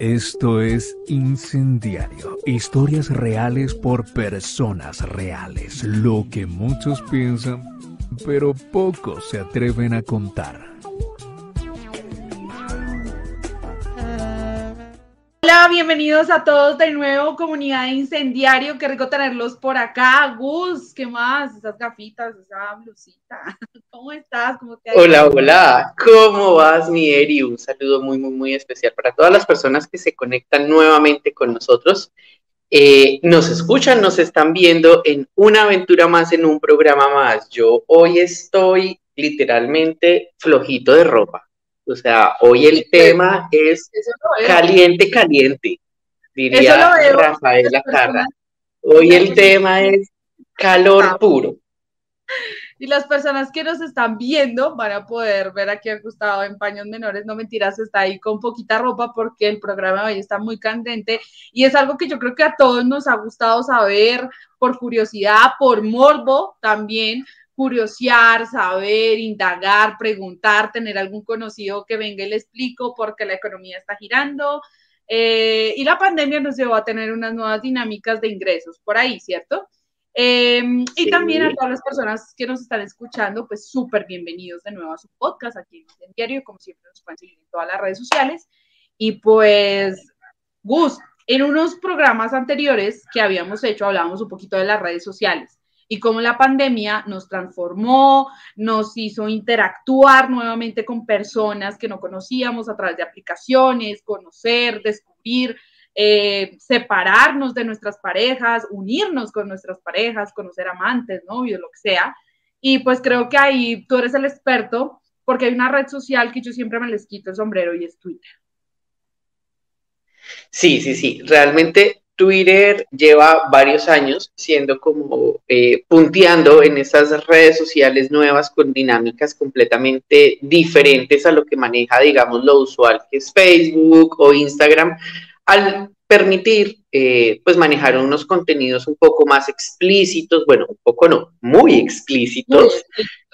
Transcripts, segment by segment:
Esto es Incendiario, historias reales por personas reales, lo que muchos piensan, pero pocos se atreven a contar. Bienvenidos a todos de nuevo, comunidad de incendiario. Qué rico tenerlos por acá. Gus, ¿qué más? Esas gafitas, esa blusita. ¿Cómo estás? ¿Cómo te hola, hola. ¿Cómo vas, mi Eri? Un saludo muy, muy, muy especial para todas las personas que se conectan nuevamente con nosotros. Eh, nos escuchan, nos están viendo en una aventura más, en un programa más. Yo hoy estoy literalmente flojito de ropa. O sea, hoy el tema es caliente, caliente, diría Rafaela Carra. Hoy el tema es calor ah. puro. Y las personas que nos están viendo van a poder ver aquí a Gustavo en paños menores, no mentiras, está ahí con poquita ropa porque el programa de hoy está muy candente y es algo que yo creo que a todos nos ha gustado saber por curiosidad, por morbo también, curiosear, saber, indagar, preguntar, tener algún conocido que venga y le explico porque la economía está girando. Eh, y la pandemia nos llevó a tener unas nuevas dinámicas de ingresos por ahí, ¿cierto? Em, y también a todas las personas que nos están escuchando, pues súper bienvenidos de nuevo a su podcast aquí en Diario, como siempre nos pueden seguir en todas las redes sociales. Y pues, Gus, en unos programas anteriores que habíamos hecho, hablábamos un poquito de las redes sociales y cómo la pandemia nos transformó, nos hizo interactuar nuevamente con personas que no conocíamos a través de aplicaciones, conocer, descubrir, eh, separarnos de nuestras parejas, unirnos con nuestras parejas, conocer amantes, novios, lo que sea. Y pues creo que ahí tú eres el experto porque hay una red social que yo siempre me les quito el sombrero y es Twitter. Sí, sí, sí. Realmente Twitter lleva varios años siendo como eh, punteando en esas redes sociales nuevas con dinámicas completamente diferentes a lo que maneja, digamos, lo usual que es Facebook o Instagram, al permitir eh, pues manejar unos contenidos un poco más explícitos, bueno, un poco no, muy explícitos,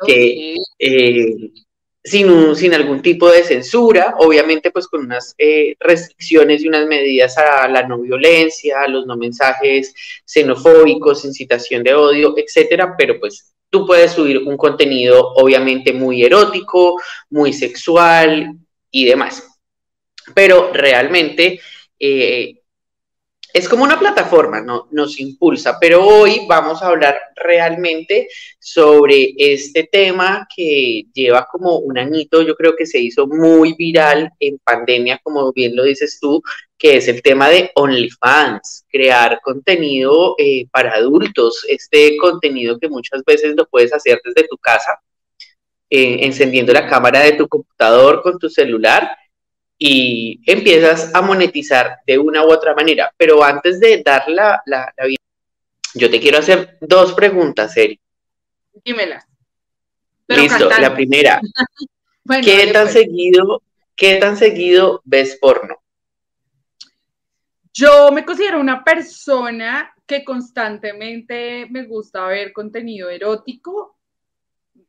que eh, sin, sin algún tipo de censura, obviamente pues con unas eh, restricciones y unas medidas a la no violencia, a los no mensajes xenofóbicos, incitación de odio, etcétera, pero pues tú puedes subir un contenido obviamente muy erótico, muy sexual y demás. Pero realmente eh, es como una plataforma, ¿no? nos impulsa, pero hoy vamos a hablar realmente sobre este tema que lleva como un añito, yo creo que se hizo muy viral en pandemia, como bien lo dices tú, que es el tema de OnlyFans, crear contenido eh, para adultos, este contenido que muchas veces lo puedes hacer desde tu casa, eh, encendiendo la cámara de tu computador con tu celular y empiezas a monetizar de una u otra manera. Pero antes de dar la, la, vida, yo te quiero hacer dos preguntas, Eri. Dímela. Listo, la primera. ¿Qué tan pues. seguido, qué tan seguido ves porno? Yo me considero una persona que constantemente me gusta ver contenido erótico,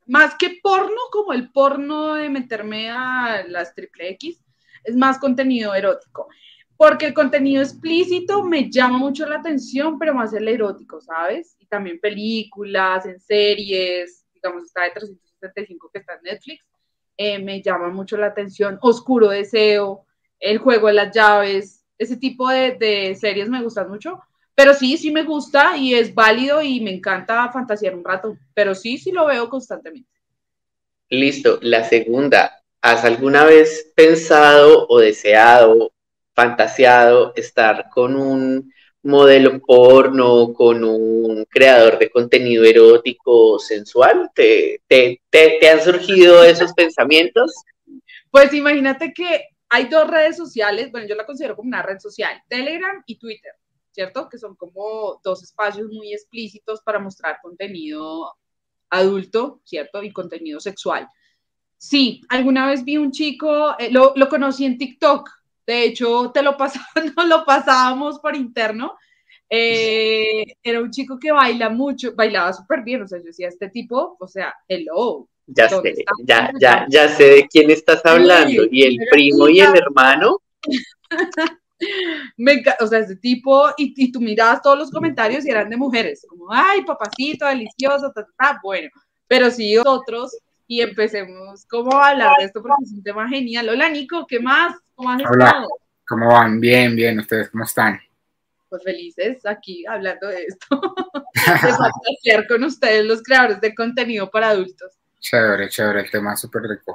más que porno, como el porno de meterme a las triple X, es más contenido erótico. Porque el contenido explícito me llama mucho la atención, pero más el erótico, ¿sabes? Y también películas, en series, digamos, está de 375 que está en Netflix, eh, me llama mucho la atención. Oscuro Deseo, El Juego de las Llaves, ese tipo de, de series me gustan mucho. Pero sí, sí me gusta y es válido y me encanta fantasear un rato. Pero sí, sí lo veo constantemente. Listo. La segunda, ¿Has alguna vez pensado o deseado, fantaseado estar con un modelo porno, con un creador de contenido erótico sensual? ¿Te, te, han surgido esos pensamientos? Pues imagínate que hay dos redes sociales, bueno, yo la considero como una red social, Telegram y Twitter, ¿cierto? Que son como dos espacios muy explícitos para mostrar contenido adulto, ¿cierto? Y contenido sexual. Sí, alguna vez vi un chico, eh, lo, conocí en TikTok, de hecho, te lo no lo pasábamos por interno. Eh, era un chico que baila mucho, bailaba súper bien, o sea, yo decía, este tipo, o sea, hello. Ya sé, ya, ya, ya sé de quién estás hablando. y el primo y el hermano. me, o sea, ese tipo, y, y, tú mirabas todos los comentarios y eran de mujeres, como, ay, papacito, delicioso, ta, bueno, pero sí otros, y empecemos como a hablar de esto porque es un tema genial. Hola, Nico, ¿qué más? ¿Cómo han Hola, ¿cómo van? Bien, bien, ¿ustedes cómo están? Pues felices aquí hablando de esto, de fantasear con ustedes, los creadores de contenido para adultos. Chévere, chévere, el tema es súper rico.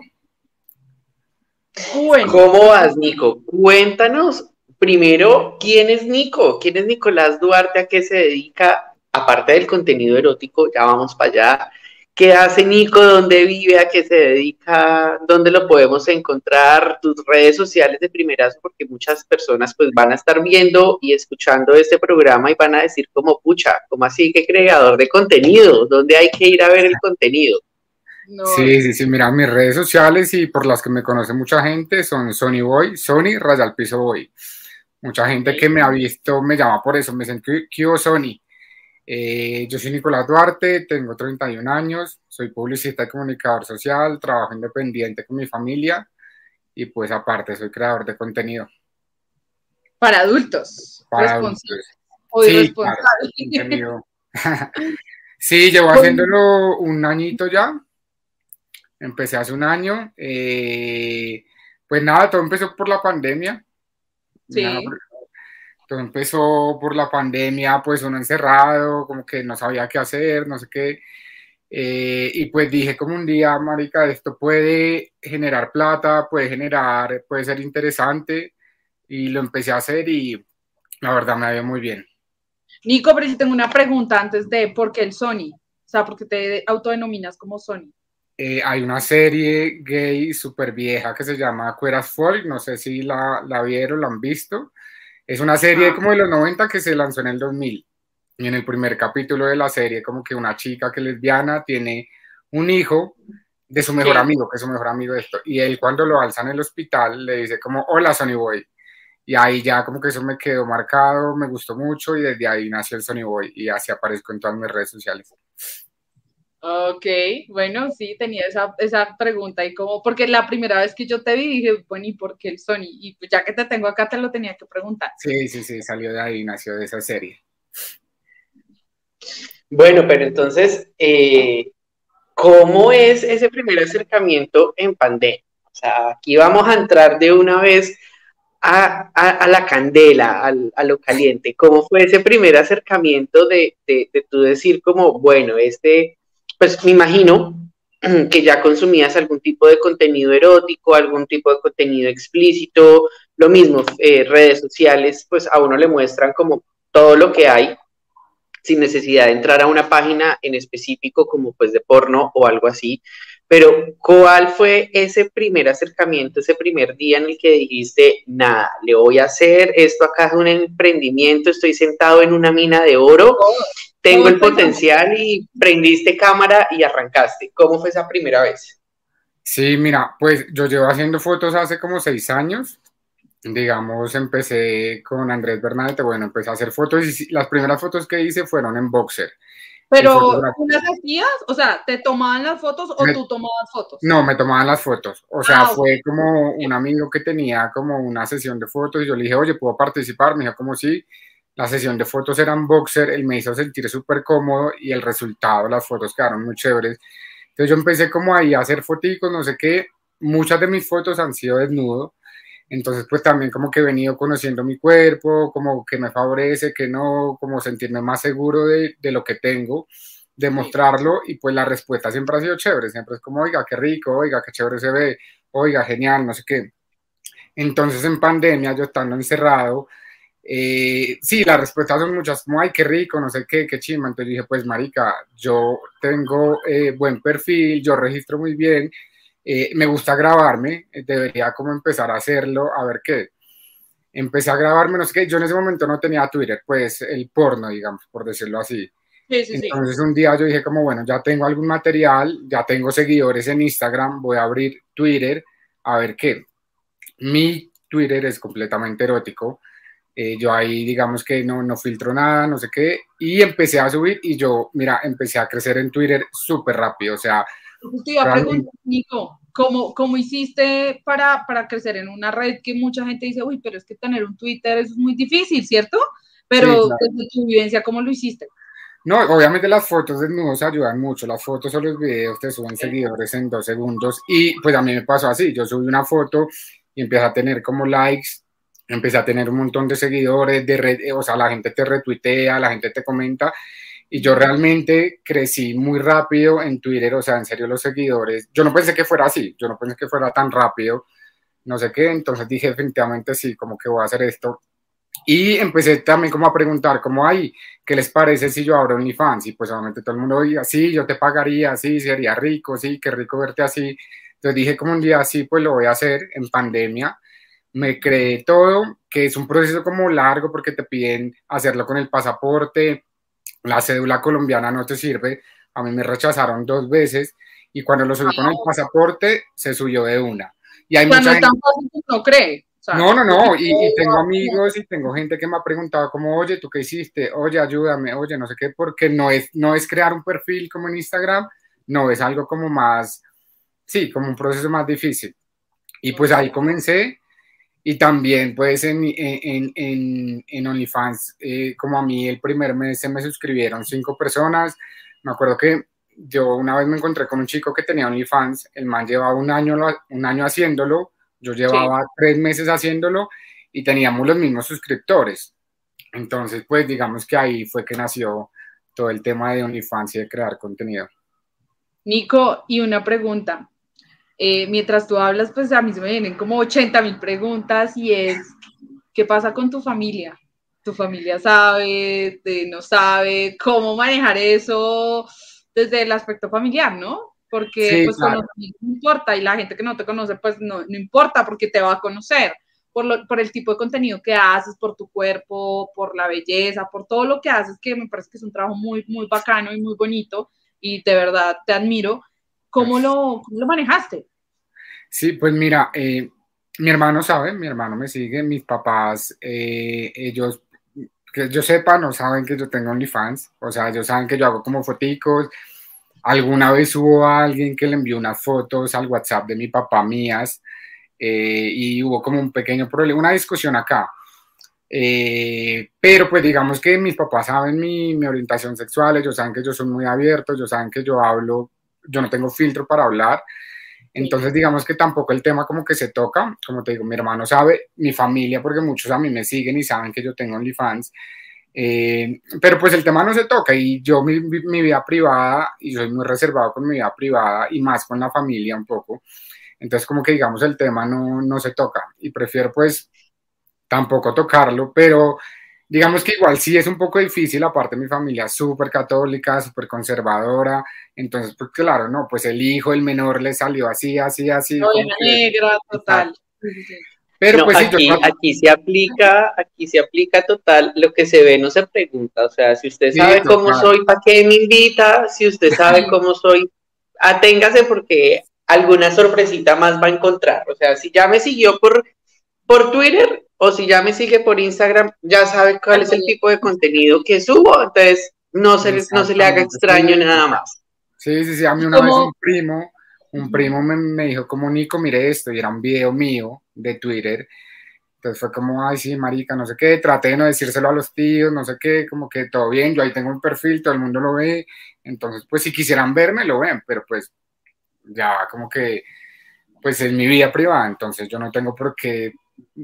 ¿Cómo vas, Nico? Cuéntanos primero quién es Nico, quién es Nicolás Duarte, a qué se dedica, aparte del contenido erótico, ya vamos para allá. ¿Qué hace Nico? ¿Dónde vive? ¿A qué se dedica? ¿Dónde lo podemos encontrar? Tus redes sociales de primerazo, porque muchas personas pues van a estar viendo y escuchando este programa y van a decir como, pucha, ¿cómo así que creador de contenido? ¿Dónde hay que ir a ver el contenido? Sí, sí, sí, mira, mis redes sociales y por las que me conoce mucha gente son Sony Boy, Sony Rayal Piso Boy. Mucha gente que me ha visto me llama por eso, me dicen, ¿qué Sony? Eh, yo soy Nicolás Duarte, tengo 31 años, soy publicista y comunicador social, trabajo independiente con mi familia y pues aparte soy creador de contenido. Para adultos. Para adultos. sí, sí, llevo haciéndolo un añito ya empecé hace un año. Eh, pues nada, todo empezó por la pandemia. Sí. Todo empezó por la pandemia, pues uno encerrado, como que no sabía qué hacer, no sé qué. Eh, y pues dije como un día, marica, esto puede generar plata, puede generar, puede ser interesante. Y lo empecé a hacer y la verdad me ha muy bien. Nico, pero yo tengo una pregunta antes de por qué el Sony. O sea, ¿por qué te autodenominas como Sony? Eh, hay una serie gay súper vieja que se llama Cueras Folk, no sé si la, la vieron, la han visto. Es una serie ah. como de los 90 que se lanzó en el 2000. Y en el primer capítulo de la serie, como que una chica que es lesbiana tiene un hijo de su mejor amigo, que es su mejor amigo de esto. Y él cuando lo alza en el hospital le dice como, hola Sonny Boy. Y ahí ya como que eso me quedó marcado, me gustó mucho y desde ahí nació el Sonny Boy y así aparezco en todas mis redes sociales. Ok, bueno, sí, tenía esa, esa pregunta y como, porque la primera vez que yo te vi dije, bueno, ¿y por qué el Sony? Y pues ya que te tengo acá te lo tenía que preguntar. Sí, sí, sí, salió de ahí, nació de esa serie. Bueno, pero entonces, eh, ¿cómo es ese primer acercamiento en pandemia? O sea, aquí vamos a entrar de una vez a, a, la candela, a, lo caliente. ¿Cómo fue ese primer acercamiento de, de, de tú decir como, bueno, este pues me imagino que ya consumías algún tipo de contenido erótico, algún tipo de contenido explícito, lo mismo, eh, redes sociales, pues a uno le muestran como todo lo que hay, sin necesidad de entrar a una página en específico como pues de porno o algo así. Pero ¿cuál fue ese primer acercamiento, ese primer día en el que dijiste, nada, le voy a hacer esto acá es un emprendimiento, estoy sentado en una mina de oro tengo el potencial y prendiste cámara y arrancaste. ¿Cómo fue esa primera vez? Sí, mira, pues yo llevo haciendo fotos hace como seis años. Digamos, empecé con Andrés Bernadette, bueno, empecé a hacer fotos y las primeras fotos que hice fueron en boxer. Pero, ¿tú las hacías? O sea, ¿te tomaban las fotos o tú tomabas fotos? No, me tomaban las fotos. O sea, ah, fue como un amigo que tenía como una sesión de fotos y yo le dije, oye, ¿puedo participar? Me dijo, como sí la sesión de fotos era en boxer, él me hizo sentir súper cómodo y el resultado, las fotos quedaron muy chéveres. Entonces yo empecé como ahí a hacer fotos, no sé qué, muchas de mis fotos han sido desnudo, entonces pues también como que he venido conociendo mi cuerpo, como que me favorece, que no, como sentirme más seguro de, de lo que tengo, de mostrarlo y pues la respuesta siempre ha sido chévere, siempre es como, oiga, qué rico, oiga, qué chévere se ve, oiga, genial, no sé qué. Entonces en pandemia, yo estando encerrado, eh, sí, las respuestas son muchas, como, ay, qué rico, no sé qué, qué chima. Entonces dije, pues, marica, yo tengo eh, buen perfil, yo registro muy bien, eh, me gusta grabarme, debería como empezar a hacerlo, a ver qué. Empecé a grabarme, no sé qué, yo en ese momento no tenía Twitter, pues el porno, digamos, por decirlo así. Entonces un día yo dije como, bueno, ya tengo algún material, ya tengo seguidores en Instagram, voy a abrir Twitter, a ver qué. Mi Twitter es completamente erótico, eh, yo ahí digamos que no, no filtro nada, no sé qué, y empecé a subir y yo, mira, empecé a crecer en Twitter súper rápido, o sea... Te iba a preguntar, Nico, ¿cómo, cómo hiciste para, para crecer en una red que mucha gente dice, uy, pero es que tener un Twitter es muy difícil, ¿cierto? Pero desde tu vivencia, ¿cómo lo hiciste? No, obviamente las fotos desnudos ayudan mucho. Las fotos o los videos te suben seguidores en dos segundos. Y pues a mí me pasó así. Yo subí una foto y empecé a tener como likes, empecé a tener un montón de seguidores, de red, o sea, la gente te retuitea, la gente te comenta. Y yo realmente crecí muy rápido en Twitter, o sea, en serio los seguidores. Yo no pensé que fuera así, yo no pensé que fuera tan rápido, no sé qué. Entonces dije definitivamente sí, como que voy a hacer esto. Y empecé también como a preguntar, como, ay, ¿qué les parece si yo abro OnlyFans? Y pues obviamente todo el mundo diga, sí, yo te pagaría, sí, sería rico, sí, qué rico verte así. Entonces dije como un día, así, pues lo voy a hacer en pandemia. Me creé todo, que es un proceso como largo porque te piden hacerlo con el pasaporte, la cédula colombiana no te sirve. A mí me rechazaron dos veces y cuando lo subí con el pasaporte se subió de una. Y hay mucha gente... no cree no, no, no, y, tengo amigos y tengo gente que me ha preguntado como, oye, ¿tú qué hiciste? Oye, ayúdame, oye, no sé qué, porque no es, no es crear un perfil como en Instagram, no, es algo como más, sí, como un proceso más difícil. Y pues ahí comencé y también pues en, en, en, en OnlyFans, eh, como a mí el primer mes se me suscribieron cinco personas, me acuerdo que yo una vez me encontré con un chico que tenía OnlyFans, el man llevaba un año, un año haciéndolo, yo llevaba tres meses haciéndolo y teníamos los mismos suscriptores. Entonces, pues digamos que ahí fue que nació todo el tema de OnlyFans y de crear contenido. Nico, y una pregunta. Eh, mientras tú hablas, pues a mí se me vienen como 80 mil preguntas y es, ¿qué pasa con tu familia? ¿Tu familia sabe, no sabe cómo manejar eso desde el aspecto familiar, no? porque pues no importa y la gente que no te conoce pues no, no importa porque te va a conocer por, lo, por el tipo de contenido que haces, por tu cuerpo, por la belleza, por todo lo que haces, que me parece que es un trabajo muy, muy bacano y muy bonito y de verdad te admiro. ¿Cómo lo, cómo lo manejaste? Sí, pues mira, eh, mi hermano sabe, mi hermano me sigue, mis papás, eh, ellos, que yo sepa, no saben que yo tengo OnlyFans, o sea, ellos saben que yo hago como foticos, Alguna vez hubo alguien que le envió unas fotos al WhatsApp de mi papá mías eh, y hubo como un pequeño problema, una discusión acá. Eh, pero pues digamos que mis papás saben mi, mi, orientación sexual, ellos saben que yo soy muy abierto, ellos saben que yo hablo, yo no tengo filtro para hablar. Entonces digamos que tampoco el tema como que se toca, como te digo, mi hermano sabe, mi familia, porque muchos a mí me siguen y saben que yo tengo OnlyFans. Eh, pero pues el tema no se toca y yo mi, mi, vida privada, y soy muy reservado con mi vida privada y más con la familia un poco, entonces como que digamos el tema no, no se toca y prefiero pues tampoco tocarlo, pero digamos que igual sí es un poco difícil, aparte mi familia es súper católica, súper conservadora, entonces pues claro, no, pues el hijo, el menor le salió así, así, así. negra, total. Pero pues, aquí, aquí se aplica, aquí se aplica total, lo que se ve no se pregunta, o sea, si usted sabe cómo soy, ¿para qué me invita? Si usted sabe cómo soy, aténgase porque alguna sorpresita más va a encontrar, o sea, si ya me siguió por, por Twitter o si ya me sigue por Instagram, ya sabe cuál es el tipo de contenido que subo, entonces no se, no se le haga extraño nada más. Sí, sí, sí, a mí una vez un primo un primo me, me, dijo como Nico, mire esto, y era un video mío de Twitter. Entonces fue como, ay, sí, marica, no sé qué, traté de no decírselo a los tíos, no sé qué, como que todo bien, yo ahí tengo un perfil, todo el mundo lo ve, entonces pues si quisieran verme, lo ven, pero pues ya como que, pues es mi vida privada, entonces yo no tengo por qué,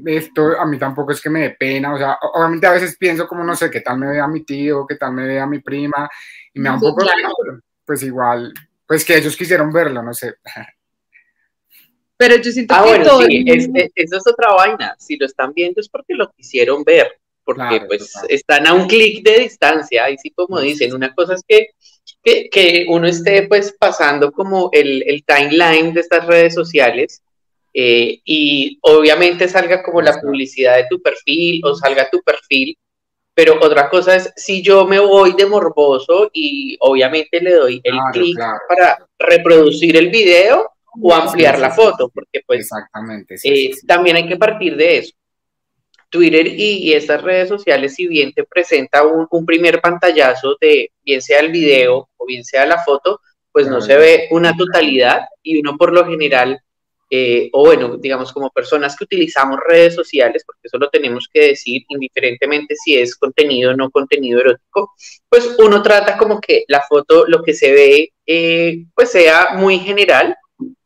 esto a mí tampoco es que me dé pena, o sea, obviamente a veces pienso como, no sé, qué tal me vea mi tío, qué tal me vea mi prima, y me da un poco pues igual, pues que ellos quisieron verlo, no sé. Pero yo siento ah, que bueno, sí, eso es otra vaina. Si lo están viendo es porque lo quisieron ver, porque pues están a un clic de distancia, y sí como dicen, una cosa es que, que, uno esté pues pasando como el, el timeline de estas redes sociales eh, y obviamente salga como la publicidad de tu perfil o salga tu perfil pero otra cosa es si yo me voy de morboso y obviamente le doy el clic para reproducir el video o ampliar la foto, porque pues Exactamente, eh, también hay que partir de eso. Twitter y, estas redes sociales, si bien te presenta un, primer pantallazo de bien sea el video o bien sea la foto, pues no se ve una totalidad y uno por lo general eh, o bueno, digamos como personas que utilizamos redes sociales, porque eso lo tenemos que decir indiferentemente si es contenido o no contenido erótico, pues uno trata como que la foto, lo que se ve, eh, pues sea muy general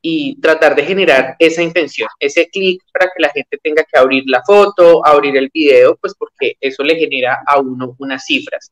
y tratar de generar esa intención, ese clic para que la gente tenga que abrir la foto, abrir el video, pues porque eso le genera a uno unas cifras.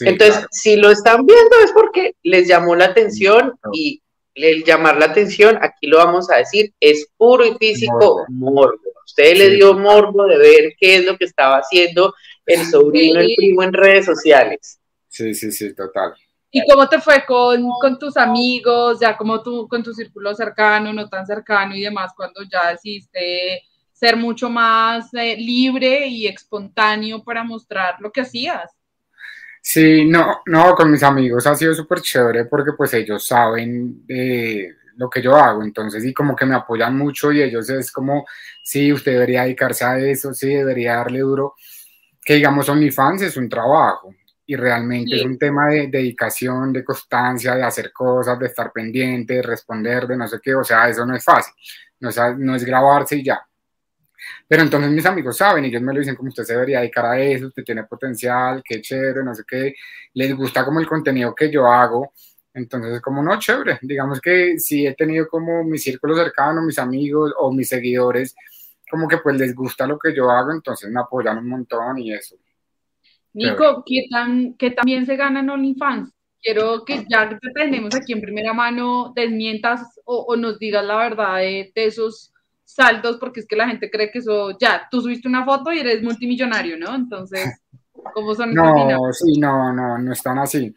Entonces, si lo están viendo es porque les llamó la atención y el llamar la atención, aquí lo vamos a decir, es puro y físico morbo. Usted le dio morbo de ver qué es lo que estaba haciendo el sobrino, el primo en redes sociales. Sí, sí, sí, total. ¿Y cómo te fue con, tus amigos, ya como tú, con tu círculo cercano, no tan cercano y demás, cuando ya decidiste ser mucho más eh, libre y espontáneo para mostrar lo que hacías? Sí, no, no, con mis amigos ha sido súper chévere porque pues ellos saben eh, lo que yo hago, entonces y como que me apoyan mucho y ellos es como, sí, usted debería dedicarse a eso, sí, debería darle duro, que digamos OnlyFans es un trabajo y realmente es un tema de, dedicación, de constancia, de hacer cosas, de estar pendiente, de responder, de no sé qué, o sea, eso no es fácil, no es, no es grabarse y ya, pero entonces mis amigos saben, y ellos me lo dicen como usted se debería dedicar a eso, usted tiene potencial, qué chévere, no sé qué, les gusta como el contenido que yo hago, entonces es como no, chévere, digamos que si he tenido como mi círculo cercano, mis amigos o mis seguidores, como que pues les gusta lo que yo hago, entonces me apoyan un montón y eso. Nico, ¿qué, tan, ¿qué también se gana en OnlyFans? Quiero que ya que te tenemos aquí en primera mano, desmientas o, nos digas la verdad de esos saldos porque es que la gente cree que eso, ya, tú subiste una foto y eres multimillonario, ¿no? Entonces, ¿cómo son No, sí, no, no, no están así.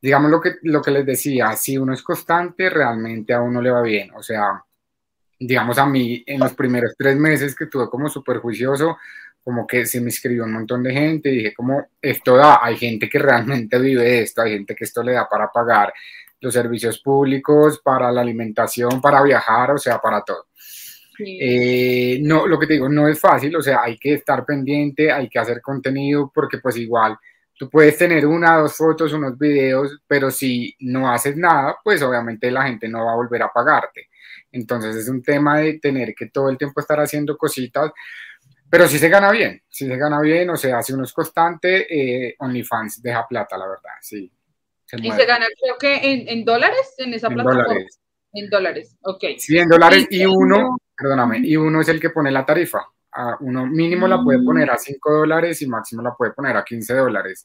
Digamos lo que, lo que les decía, si uno es constante, realmente a uno le va bien. O sea, digamos a mí, en los primeros tres meses que tuve como súper juicioso, como que se me escribió un montón de gente y dije como, esto da, hay gente que realmente vive esto, hay gente que esto le da para pagar los servicios públicos, para la alimentación, para viajar, o sea, para todo. Eh, no, lo que te digo, no es fácil, o sea, hay que estar pendiente, hay que hacer contenido, porque pues igual tú puedes tener una, dos fotos, unos videos, pero si no haces nada, pues obviamente la gente no va a volver a pagarte. Entonces es un tema de tener que todo el tiempo estar haciendo cositas, pero si se gana bien, si se gana bien, o sea, si uno es constante, eh, OnlyFans deja plata, la verdad, sí. y se gana, creo que en, dólares, en esa plataforma. En dólares, ok. Sí, en dólares y uno, perdóname, y uno es el que pone la tarifa. uno mínimo la puede poner a 5 dólares y máximo la puede poner a 15 dólares.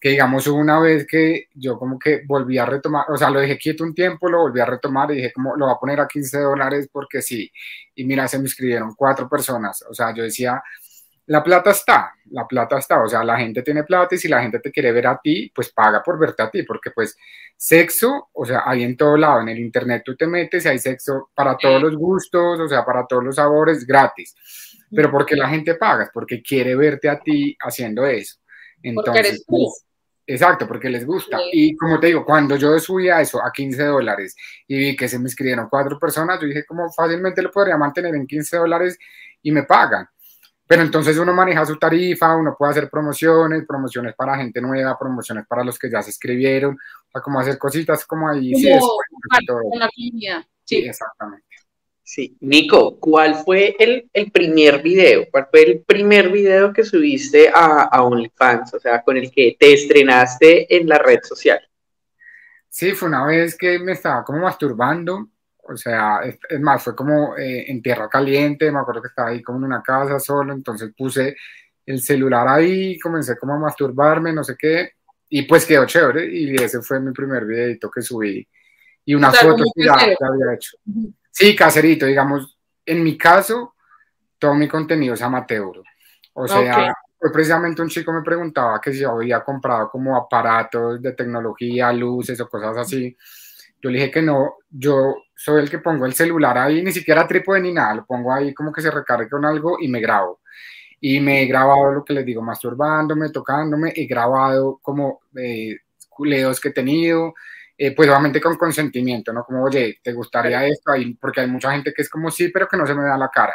Que digamos una vez que yo como que volví a retomar, o sea, lo dejé quieto un tiempo, lo volví a retomar y dije como lo va a poner a 15 dólares porque sí. Y mira, se me inscribieron cuatro personas. O sea, yo decía, la plata está, la plata está, o sea, la gente tiene plata y si la gente te quiere ver a ti, pues paga por verte a ti, porque pues sexo, o sea, hay en todo lado, en el internet tú te metes y hay sexo para todos los gustos, o sea, para todos los sabores, gratis. Pero porque la gente paga, porque quiere verte a ti haciendo eso. Entonces, pues, exacto, porque les gusta. Y como te digo, cuando yo subía eso a 15 dólares y vi que se me inscribieron cuatro personas, yo dije como fácilmente lo podría mantener en 15 dólares y me pagan. Pero entonces uno maneja su tarifa, uno puede hacer promociones, promociones para gente nueva, promociones para los que ya se escribieron, o sea, como hacer cositas como ahí. sí, la línea. Sí. exactamente. Sí. Nico, ¿cuál fue el, el, primer video? ¿Cuál fue el primer video que subiste a, a OnlyFans? O sea, con el que te estrenaste en la red social. Sí, fue una vez que me estaba como masturbando o sea, es, más, fue como eh, en tierra caliente, me acuerdo que estaba ahí como en una casa solo, entonces puse el celular ahí, comencé como a masturbarme, no sé qué, y pues quedó chévere, y ese fue mi primer videito que subí, y una foto que había hecho. Sí, caserito, digamos, en mi caso, todo mi contenido es amateur, o sea, precisamente un chico me preguntaba que si yo había comprado como aparatos de tecnología, luces o cosas así, yo le dije que no, yo soy el que pongo el celular ahí, ni siquiera trípode ni nada, lo pongo ahí como que se recargue con algo y me grabo. Y me he grabado lo que les digo, masturbándome, tocándome, he grabado como eh, culeos que he tenido, eh, pues obviamente con consentimiento, ¿no? Como, oye, ¿te gustaría esto? Ahí, porque hay mucha gente que es como sí, pero que no se me da la cara.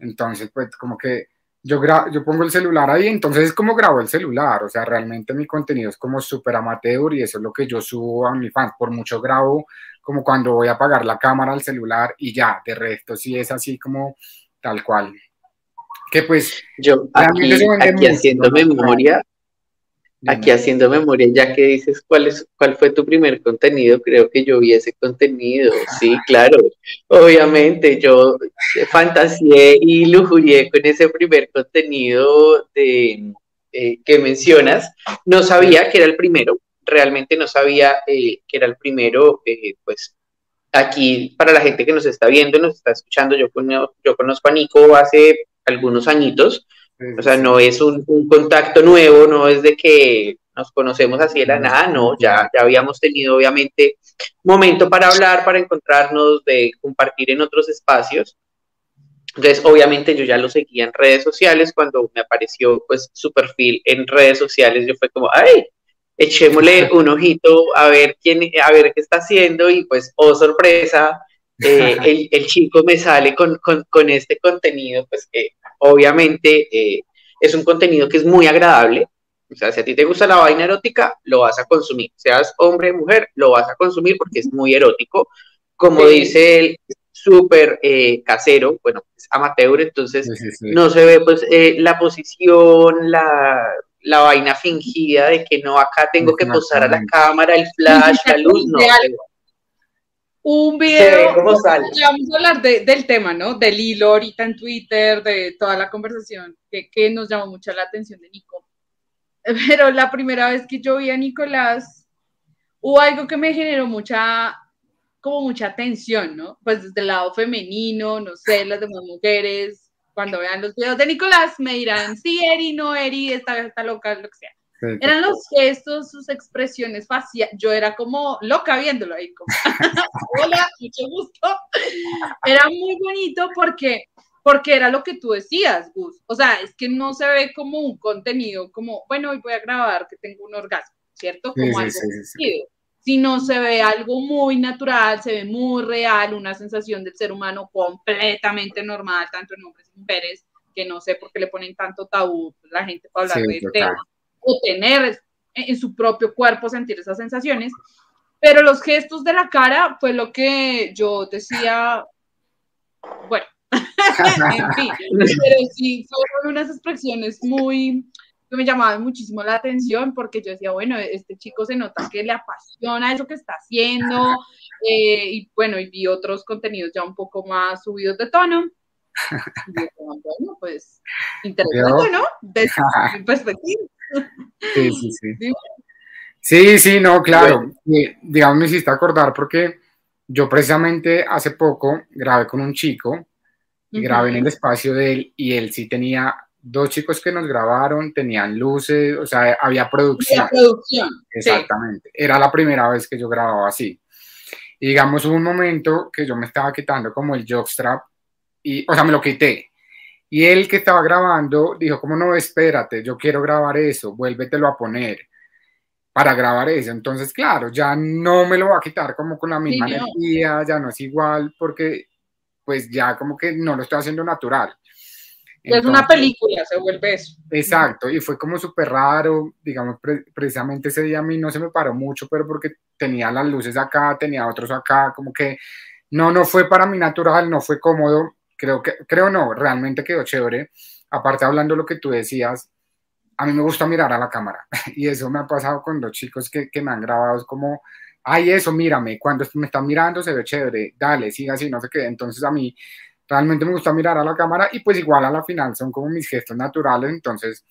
Entonces, pues como que yo, yo pongo el celular ahí, entonces es como grabo el celular, o sea, realmente mi contenido es como súper amateur y eso es lo que yo subo a mi fans, por mucho grabo como cuando voy a apagar la cámara al celular y ya, de resto sí es así como tal cual. Que pues... Yo aquí, haciendo memoria, aquí haciendo memoria, ya que dices cuál, es, cuál fue tu primer contenido, creo que yo vi ese contenido, sí, claro, obviamente yo fantaseé y lujurié con ese primer contenido de, eh, que mencionas, no sabía que era el primero, realmente no sabía eh, que era el primero, eh, pues aquí para la gente que nos está viendo, nos está escuchando, yo, yo conozco a Nico hace algunos añitos, o sea, no es un, contacto nuevo, no es de que nos conocemos así de la nada, no, ya, ya habíamos tenido obviamente momento para hablar, para encontrarnos, de compartir en otros espacios. Entonces, obviamente yo ya lo seguía en redes sociales, cuando me apareció pues su perfil en redes sociales, yo fue como, ay, echémosle un ojito a ver quién, a ver qué está haciendo y pues, oh sorpresa, eh, el, chico me sale con, este contenido, pues que obviamente eh, es un contenido que es muy agradable. O sea, si a ti te gusta la vaina erótica, lo vas a consumir. Seas hombre o mujer, lo vas a consumir porque es muy erótico. Como dice el súper eh, casero, bueno, es amateur, entonces no se ve pues la posición, la, la vaina fingida de que no, acá tengo que posar a la cámara, el flash, la luz, no. Un video, vamos a hablar del tema, ¿no? Del hilo ahorita en Twitter, de toda la conversación que, que nos llamó mucho la atención de Nico. Pero la primera vez que yo vi a Nicolás, hubo algo que me generó mucha, como mucha tensión, ¿no? Pues desde el lado femenino, no sé, las demás mujeres, cuando vean los videos de Nicolás me dirán, sí, Eri, no, Eri, está, está loca, lo que sea. Eran los gestos, sus expresiones faciales. Yo era como loca viéndolo ahí, como, hola, mucho gusto. Era muy bonito porque, porque era lo que tú decías, Gus. O sea, es que no se ve como un contenido, como, bueno, hoy voy a grabar que tengo un orgasmo, ¿cierto? Como algo sí, si no se ve algo muy natural, se ve muy real, una sensación del ser humano completamente normal, tanto en hombres y mujeres, que no sé por qué le ponen tanto tabú la gente para hablar de tema, o tener en su propio cuerpo sentir esas sensaciones. Pero los gestos de la cara fue lo que yo decía, bueno, en fin, pero sí, fueron unas expresiones muy, que me llamaba muchísimo la atención porque yo decía, bueno, este chico se nota que le apasiona eso que está haciendo eh, y bueno, y vi otros contenidos ya un poco más subidos de tono. Y bueno, pues interesante, ¿no? Desde mi perspectiva. Sí, sí, sí. Sí, sí, no, claro. Digamos, me hiciste acordar porque yo precisamente hace poco grabé con un chico, grabé en el espacio de él y él sí tenía dos chicos que nos grabaron, tenían luces, o sea, había producción. producción. Exactamente. Era la primera vez que yo grababa así. Y digamos, hubo un momento que yo me estaba quitando como el jockstrap, y, o sea, me lo quité. Y él que estaba grabando dijo, como no, espérate, yo quiero grabar eso, vuélvetelo a poner para grabar eso. Entonces, claro, ya no me lo va a quitar como con la misma energía, ya no es igual, porque pues ya como que no lo estoy haciendo natural es una película, se vuelve eso. Exacto, y fue como súper raro, digamos, precisamente ese día a mí no se me paró mucho, pero porque tenía las luces acá, tenía otros acá, como que no, no fue para mí natural, no fue cómodo, creo que, creo no, realmente quedó chévere. Aparte, hablando de lo que tú decías, a mí me gusta mirar a la cámara, y eso me ha pasado con los chicos que, que me han grabado, es como, ay, eso, mírame, cuando me están mirando se ve chévere, dale, siga así, no sé qué, entonces a mí realmente me gusta mirar a la cámara y pues igual a la final son como mis gestos naturales, entonces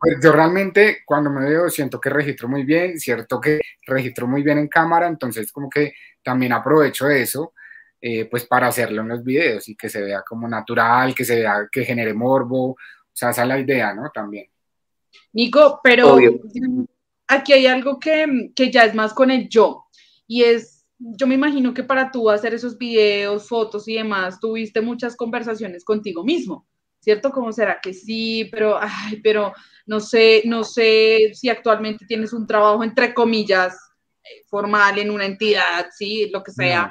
pues yo realmente cuando me veo siento que registro muy bien, cierto que registro muy bien en cámara, entonces como que también aprovecho eso eh, pues para hacerlo en los videos y que se vea como natural, que se vea que genere morbo, o sea, esa es la idea, ¿no? También. Nico, pero aquí hay algo que, que ya es más con el yo y es yo me imagino que para tú hacer esos videos, fotos y demás, tuviste muchas conversaciones contigo mismo, ¿cierto? ¿Cómo será que sí? Pero, ay, pero no sé, no sé si actualmente tienes un trabajo, entre comillas, eh, formal en una entidad, sí, lo que sea.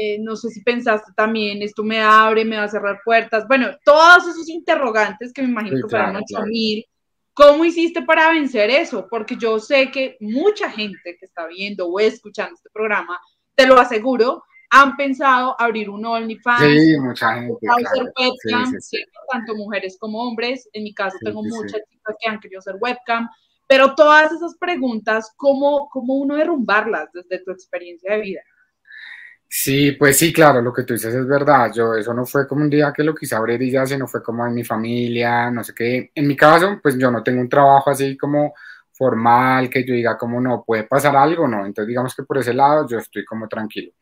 Eh, no sé si pensaste también, esto me abre, me va a cerrar puertas, bueno, todos esos interrogantes que me imagino que fueron mil. ¿Cómo hiciste para vencer eso? Porque yo sé que mucha gente que está viendo o escuchando este programa, te lo aseguro, han pensado abrir un OnlyFans. Sí, mucha gente. webcam, tanto mujeres como hombres. En mi caso tengo muchas chicas que han querido hacer webcam. Pero todas esas preguntas, ¿cómo, ¿cómo uno derrumbarlas desde tu experiencia de vida? Sí, pues sí, claro, lo que tú dices es verdad. Yo, eso no fue como un día que lo quise abrir y ya, sino fue como en mi familia, no sé qué. En mi caso, pues yo no tengo un trabajo así como formal, que yo diga como no, puede pasar algo, no. Entonces digamos que por ese lado yo estoy como tranquilo.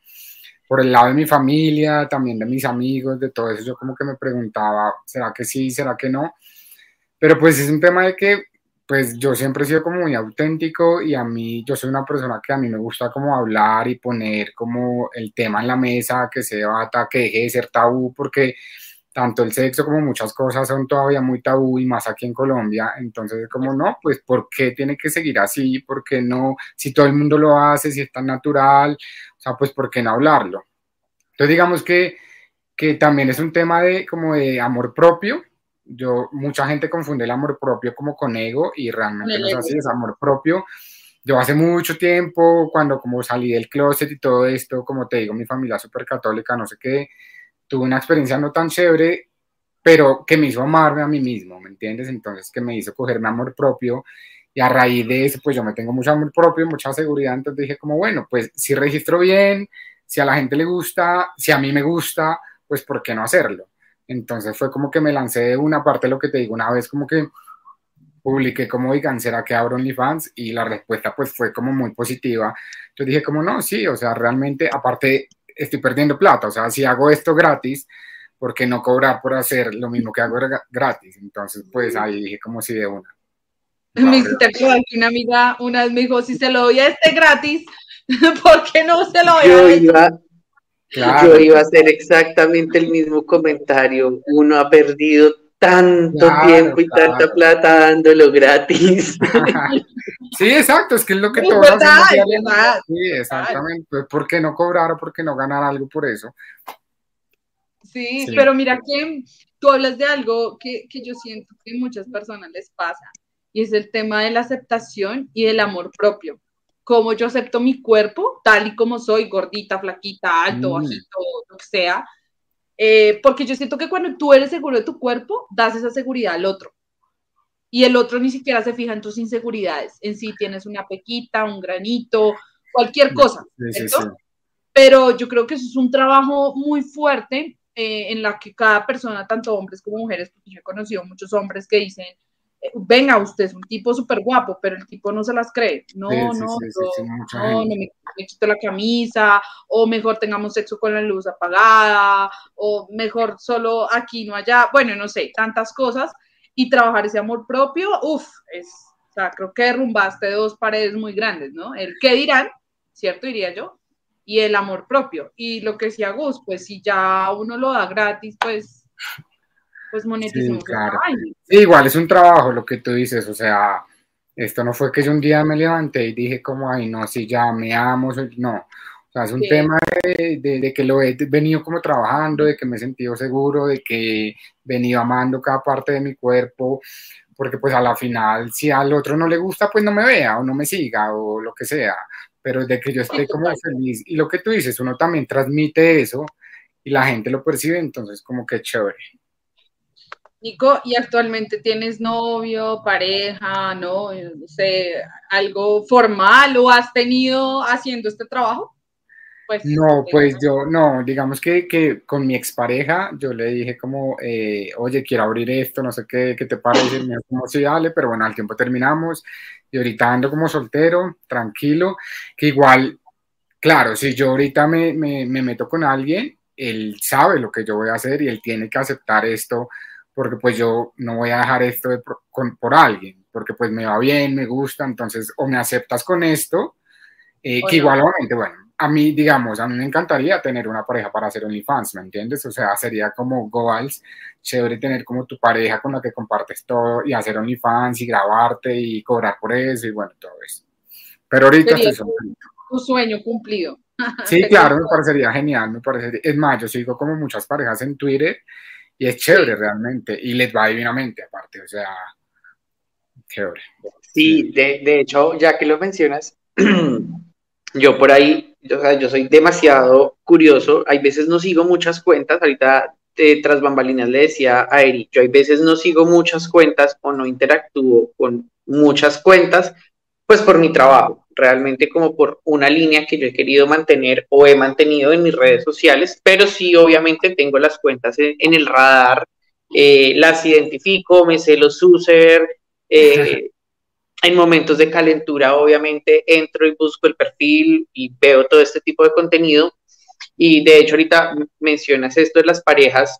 Por el lado de mi familia, también de mis amigos, de todo eso, yo como que me preguntaba, ¿será que sí, será que no? Pero pues es un tema de que pues yo siempre he sido como muy auténtico y a mí, yo soy una persona que a mí me gusta como hablar y poner como el tema en la mesa, que se debata, que deje de ser tabú, porque tanto el sexo como muchas cosas son todavía muy tabú y más aquí en Colombia. Entonces, como no, pues ¿por qué tiene que seguir así? ¿Por qué no? Si todo el mundo lo hace, si es tan natural, o sea, pues ¿por qué no hablarlo? Entonces, digamos que, que también es un tema de como de amor propio, yo, mucha gente confunde el amor propio como con ego y realmente no es así, es amor propio. Yo hace mucho tiempo, cuando como salí del closet y todo esto, como te digo, mi familia súper católica, no sé qué, tuve una experiencia no tan chévere, pero que me hizo amarme a mí mismo, ¿me entiendes? Entonces, que me hizo cogerme amor propio y a raíz de eso, pues yo me tengo mucho amor propio, mucha seguridad, entonces dije como, bueno, pues si registro bien, si a la gente le gusta, si a mí me gusta, pues ¿por qué no hacerlo? Entonces fue como que me lancé de una parte, lo que te digo, una vez como que publiqué como, digan, ¿será que abro OnlyFans? Y la respuesta pues fue como muy positiva. Entonces dije como, no, sí, o sea, realmente, aparte, estoy perdiendo plata, o sea, si hago esto gratis, ¿por qué no cobrar por hacer lo mismo que hago gratis? Entonces, pues ahí dije como si de una. Me hiciste que una amiga una vez me dijo, si se lo doy a este gratis, ¿por qué no se lo doy a este? Yo iba a hacer exactamente el mismo comentario. Uno ha perdido tanto tiempo y tanta plata dándolo gratis. sí, exacto, es que es lo que todos hacemos. Sí, exactamente. Pues, ¿Por qué no cobrar o por qué no ganar algo por eso? Sí, pero mira que tú hablas de algo que, que yo siento que a muchas personas les pasa, y es el tema de la aceptación y del amor propio cómo yo acepto mi cuerpo, tal y como soy, gordita, flaquita, alto, mm. bajito, lo que sea. Eh, porque yo siento que cuando tú eres seguro de tu cuerpo, das esa seguridad al otro. Y el otro ni siquiera se fija en tus inseguridades. En si tienes una pequita, un granito, cualquier cosa. Pero yo creo que eso es un trabajo muy fuerte eh, en la que cada persona, tanto hombres como mujeres, porque yo he conocido muchos hombres que dicen, venga, usted es un tipo súper guapo, pero el tipo no se las cree. No, no, no, no, me, quito la camisa, o mejor tengamos sexo con la luz apagada, o mejor solo aquí, no allá. Bueno, no sé, tantas cosas. Y trabajar ese amor propio, uff, es, o sea, creo que derrumbaste dos paredes muy grandes, ¿no? El qué dirán, ¿cierto? Diría yo, y el amor propio. Y lo que decía Gus, pues si ya uno lo da gratis, pues pues monetizamos. Sí, igual es un trabajo lo que tú dices, o sea, esto no fue que yo un día me levanté y dije como, ay, no, si ya me amo, no. O sea, es un tema de, que lo he venido como trabajando, de que me he sentido seguro, de que he venido amando cada parte de mi cuerpo, porque pues a la final, si al otro no le gusta, pues no me vea o no me siga o lo que sea, pero de que yo esté como feliz. Y lo que tú dices, uno también transmite eso y la gente lo percibe, entonces como que chévere. Nico, ¿y actualmente tienes novio, pareja, no, no sé, algo formal o has tenido haciendo este trabajo? Pues, no, pues yo, no, digamos que, que, con mi expareja yo le dije como, eh, oye, quiero abrir esto, no sé qué, qué te parece, me como si dale, pero bueno, al tiempo terminamos y ahorita ando como soltero, tranquilo, que igual, claro, si yo ahorita me, me, me meto con alguien, él sabe lo que yo voy a hacer y él tiene que aceptar esto porque pues yo no voy a dejar esto por, alguien, porque pues me va bien, me gusta, entonces o me aceptas con esto, eh, que igualmente, bueno, a mí, digamos, a mí me encantaría tener una pareja para hacer OnlyFans, ¿me entiendes? O sea, sería como goals, chévere tener como tu pareja con la que compartes todo y hacer OnlyFans y grabarte y cobrar por eso y bueno, todo eso. Pero ahorita estoy tu, tu sueño cumplido. Sí, claro, me parecería genial, me parecería. Es más, yo sigo como muchas parejas en Twitter y es chévere realmente y les va divinamente aparte, o sea, chévere. Sí, de, de hecho, ya que lo mencionas, yo por ahí, o sea, yo soy demasiado curioso, hay veces no sigo muchas cuentas, ahorita eh, tras bambalinas le decía a Eri, yo hay veces no sigo muchas cuentas o no interactúo con muchas cuentas, pues por mi trabajo, realmente como por una línea que yo he querido mantener o he mantenido en mis redes sociales, pero sí obviamente tengo las cuentas en, el radar, eh, las identifico, me sé los user, eh, en momentos de calentura obviamente entro y busco el perfil y veo todo este tipo de contenido y de hecho, ahorita mencionas esto de las parejas.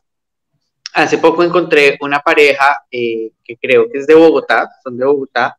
Hace poco encontré una pareja eh, que creo que es de Bogotá, son de Bogotá,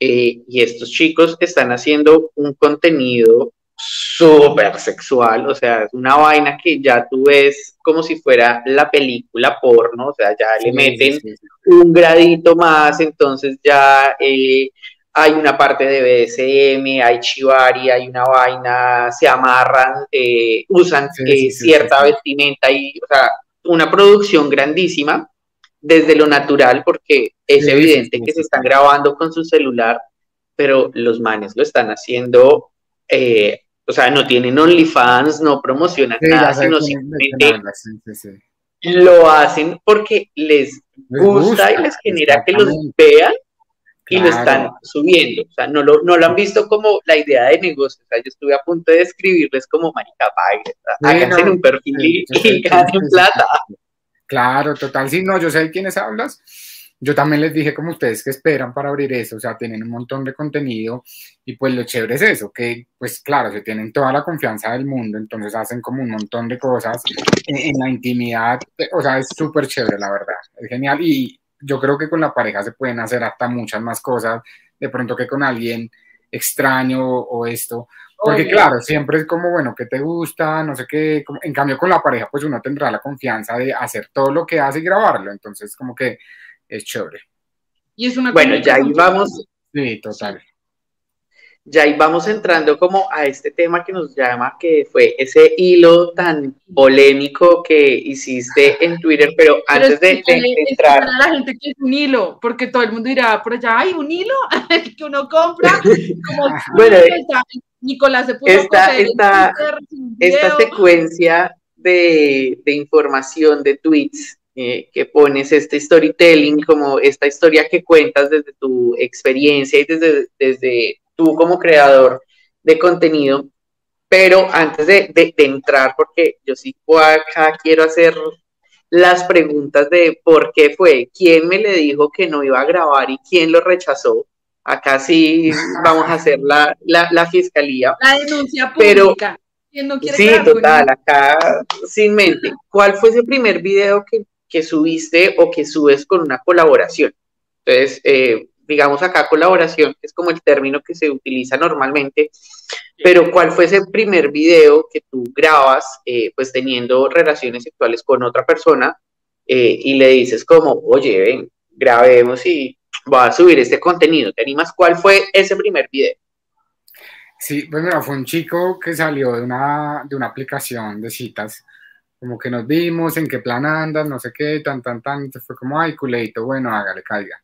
eh, y estos chicos están haciendo un contenido súper sexual, o sea, es una vaina que ya tú ves como si fuera la película porno, o sea, ya le meten un gradito más, entonces ya eh, hay una parte de BDSM, hay chivari, hay una vaina, se amarran, eh, usan eh, cierta vestimenta y, o sea, una producción grandísima desde lo natural, porque es evidente que se están grabando con su celular, pero los manes lo están haciendo, eh, o sea, no tienen OnlyFans, no promocionan nada, sino simplemente lo hacen porque les, gusta, y les genera que los vean y lo están subiendo. O sea, no lo, no lo han visto como la idea de negocio. O sea, yo estuve a punto de escribirles como marica, háganse en un perfil y, ganen plata. Claro, total. Sí, no, yo sé de quiénes hablas. Yo también les dije como ustedes que esperan para abrir eso, o sea, tienen un montón de contenido y pues lo chévere es eso, que pues claro, se tienen toda la confianza del mundo, entonces hacen como un montón de cosas en, en la intimidad, o sea, es súper chévere, la verdad, es genial y yo creo que con la pareja se pueden hacer hasta muchas más cosas, de pronto que con alguien extraño o esto. Porque claro, siempre es como, bueno, ¿qué te gusta? No sé qué. En cambio, con la pareja, pues uno tendrá la confianza de hacer todo lo que hace y grabarlo. Entonces, como que es chévere. Y es una bueno, ya ahí vamos. Sí, total ya ahí vamos entrando como a este tema que nos llama, que fue ese hilo tan polémico que hiciste en Twitter, pero, antes de, entrar... la gente que es un hilo, porque todo el mundo dirá por allá, hay un hilo que uno compra, como bueno, Nicolás se puso esta, esta, esta secuencia de, de, información, de tweets, eh, que pones este storytelling, como esta historia que cuentas desde tu experiencia y desde, desde tú como creador de contenido, pero antes de, entrar, porque yo sí acá quiero hacer las preguntas de por qué fue, quién me le dijo que no iba a grabar y quién lo rechazó. Acá sí vamos a hacer la, fiscalía. La denuncia pública. Pero, sí, total, acá sin mente. ¿Cuál fue ese primer video que, que subiste o que subes con una colaboración? Entonces, eh, digamos acá colaboración, que es como el término que se utiliza normalmente, pero ¿cuál fue ese primer video que tú grabas, eh, pues teniendo relaciones sexuales con otra persona eh, y le dices como, oye, ven, grabemos y voy a subir este contenido, ¿te animas? ¿Cuál fue ese primer video? Sí, pues mira, fue un chico que salió de una, de una aplicación de citas, como que nos vimos, en qué plan andas, no sé qué, tan, tan, tan, fue como, ay, culeito, bueno, hágale, caiga.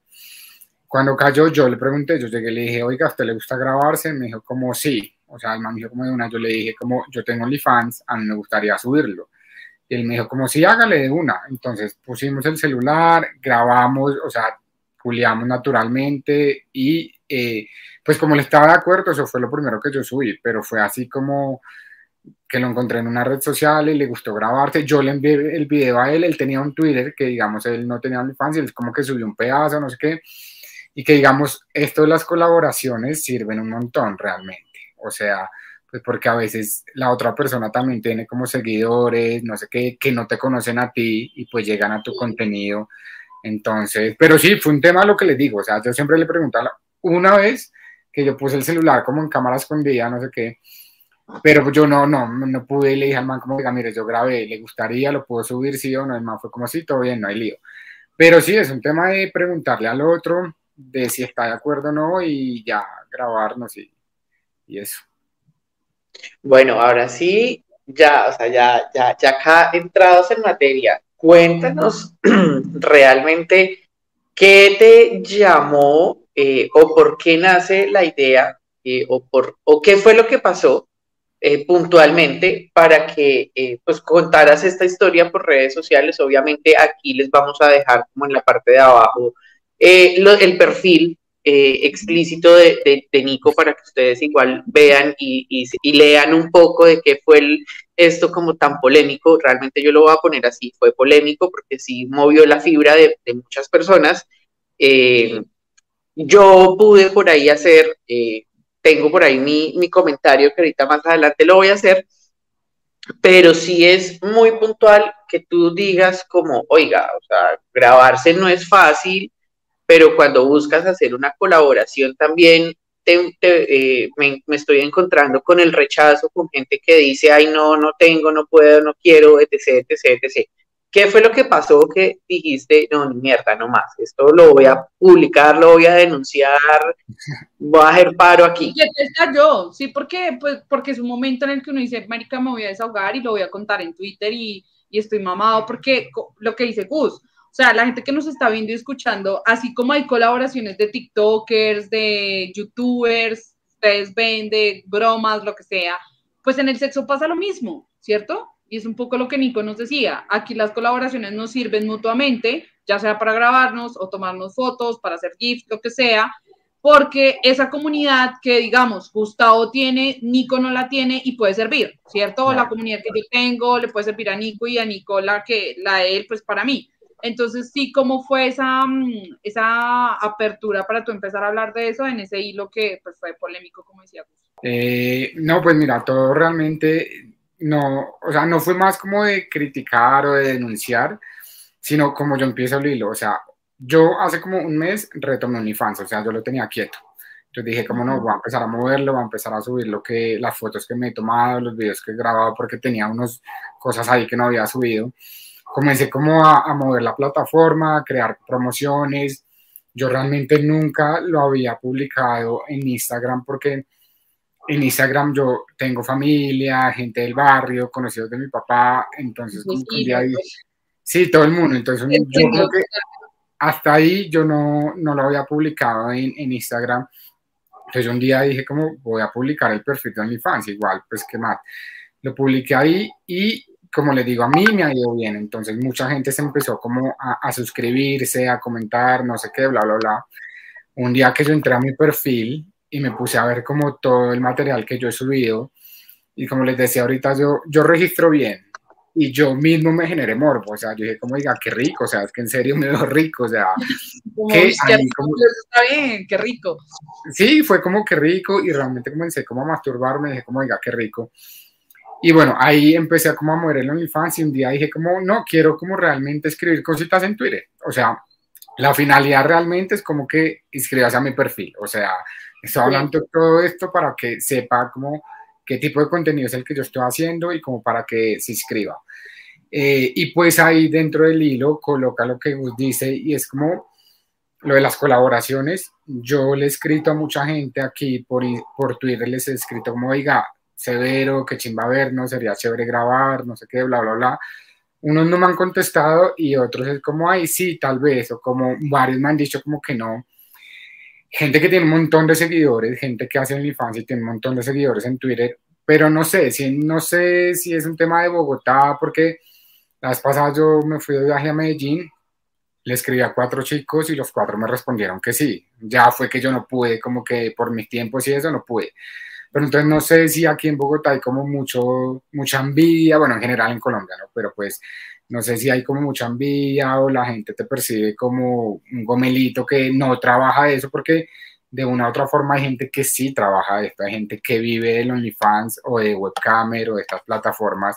Cuando cayó, yo le pregunté, yo llegué le dije, oiga, ¿a usted le gusta grabarse? Me dijo, como sí. O sea, el man me dijo como de una, yo le dije, como yo tengo OnlyFans, a mí me gustaría subirlo. Y él me dijo, como sí, hágale de una. Entonces pusimos el celular, grabamos, o sea, juliamos naturalmente y eh, pues como le estaba de acuerdo, eso fue lo primero que yo subí, pero fue así como que lo encontré en una red social y le gustó grabarse. Yo le envié el video a él, él tenía un Twitter que digamos él no tenía OnlyFans y él como que subió un pedazo, no sé qué y que digamos, esto de las colaboraciones sirven un montón realmente. O sea, pues porque a veces la otra persona también tiene como seguidores, no sé qué, que no te conocen a ti y pues llegan a tu contenido. Entonces, pero sí, fue un tema lo que les digo, o sea, yo siempre le preguntaba, una vez que yo puse el celular como en cámara escondida, no sé qué, pero yo no, no, no pude le dije al man como, diga, mire, yo grabé, le gustaría, lo puedo subir, sí o no, el man fue como, sí, todo bien, no hay lío. Pero sí, es un tema de preguntarle al otro, de si está de acuerdo o no y ya grabarnos y, y eso. Bueno, ahora sí, ya, o sea, ya, ya, ya acá entrados en materia, cuéntanos realmente qué te llamó eh, o por qué nace la idea eh, o, por, o qué fue lo que pasó eh, puntualmente para que pues contaras esta historia por redes sociales. Obviamente aquí les vamos a dejar como en la parte de abajo el perfil explícito de, Nico para que ustedes igual vean y, lean un poco de qué fue esto como tan polémico. Realmente yo lo voy a poner así, fue polémico porque sí movió la fibra de, muchas personas. Eh, yo pude por ahí hacer, eh, tengo por ahí mi, mi comentario que ahorita más adelante lo voy a hacer, pero sí es muy puntual que tú digas como, oiga, o sea, grabarse no es fácil, pero cuando buscas hacer una colaboración también eh, me, estoy encontrando con el rechazo, con gente que dice, ay, no, no tengo, no puedo, no quiero, etc., etc., etc. ¿Qué fue lo que pasó que dijiste, no, ni mierda, no más, esto lo voy a publicar, lo voy a denunciar, voy a hacer paro aquí? Y está yo, sí, porque, pues, porque es un momento en el que uno dice, marica, me voy a desahogar y lo voy a contar en Twitter y, y estoy mamado, porque lo que dice Gus, o sea, la gente que nos está viendo y escuchando, así como hay colaboraciones de TikTokers, de YouTubers, ustedes ven de bromas, lo que sea, pues en el sexo pasa lo mismo, ¿cierto? Y es un poco lo que Nico nos decía. Aquí las colaboraciones nos sirven mutuamente, ya sea para grabarnos o tomarnos fotos, para hacer GIFs, lo que sea, porque esa comunidad que, digamos, Gustavo tiene, Nico no la tiene y puede servir, ¿cierto? La comunidad que yo tengo le puede servir a Nico y a Nico la que la de él, pues para mí. Entonces, sí, ¿cómo fue esa, mm, esa apertura para tú empezar a hablar de eso en ese hilo que pues, fue polémico, como decía eh, no, pues mira, todo realmente no, o sea, no fue más como de criticar o de denunciar, sino como yo empiezo el hilo, o sea, yo hace como un mes retomé OnlyFans, o sea, yo lo tenía quieto. Yo dije, como no, voy a empezar a moverlo, voy a empezar a subir lo que, las fotos que me he tomado, los videos que he grabado, porque tenía unas cosas ahí que no había subido comencé como a, mover la plataforma, a crear promociones. Yo realmente nunca lo había publicado en Instagram porque en Instagram yo tengo familia, gente del barrio, conocidos de mi papá, entonces sí, todo el mundo, entonces yo creo que hasta ahí yo no, no lo había publicado en, en, Instagram, entonces un día dije como voy a publicar el perfil de OnlyFans, igual pues qué más, lo publiqué ahí y como les digo, a mí me ha ido bien, entonces mucha gente se empezó como a, suscribirse, a comentar, no sé qué, bla, bla, bla. Un día que yo entré a mi perfil y me puse a ver como todo el material que yo he subido, y como les decía ahorita, yo, yo registro bien, y yo mismo me generé morbo, o sea, yo dije como, diga, qué rico, o sea, es que en serio me veo rico, o sea, que está bien, qué rico. Sí, fue como que rico, y realmente comencé como a masturbarme, dije como, diga, qué rico, y bueno, ahí empecé a como a mover el OnlyFans y un día dije como, no, quiero como realmente escribir cositas en Twitter. O sea, la finalidad realmente es como que inscribas a mi perfil. O sea, estoy hablando de todo esto para que sepa como qué tipo de contenido es el que yo estoy haciendo y como para que se inscriba. Eh, y pues ahí dentro del hilo coloca lo que Gus dice y es como lo de las colaboraciones. Yo le he escrito a mucha gente aquí por, por Twitter, les he escrito como, oiga, severo, que chimba vernos, sería chévere grabar, no sé qué, bla, bla, bla. Unos no me han contestado y otros es como, ay, sí, tal vez, o como varios me han dicho como que no. Gente que tiene un montón de seguidores, gente que hace OnlyFans y tiene un montón de seguidores en Twitter, pero no sé, si, no sé si es un tema de Bogotá, porque la vez pasada yo me fui de viaje a Medellín, le escribí a cuatro chicos y los cuatro me respondieron que sí. Ya fue que yo no pude, como que por mis tiempos y eso no pude. Pero entonces no sé si aquí en Bogotá hay como mucho, mucha envidia, bueno, en general en Colombia, ¿no? Pero pues no sé si hay como mucha envidia o la gente te percibe como un gomelito que no trabaja eso, porque de una u otra forma hay gente que sí trabaja esto, hay gente que vive del OnlyFans o de webcamer o de estas plataformas.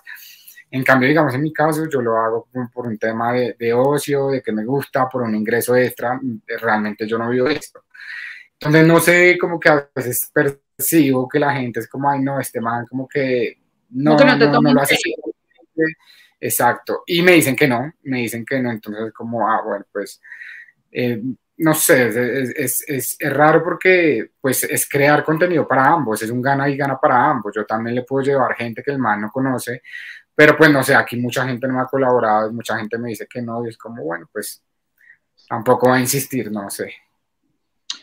En cambio, digamos, en mi caso, yo lo hago por un tema de, de ocio, de que me gusta, por un ingreso extra, realmente yo no vivo esto. Entonces, no sé, como que a veces percibo que la gente es como, ay, no, este man como que no, no, no, lo hace. Exacto. Y me dicen que no, me dicen que no, entonces como, ah, bueno, pues eh, no sé, es, es, es, raro porque pues es crear contenido para ambos, es un gana y gana para ambos. Yo también le puedo llevar gente que el man no conoce, pero pues no sé, aquí mucha gente no me ha colaborado, mucha gente me dice que no, y es como, bueno, pues tampoco va a insistir, no sé.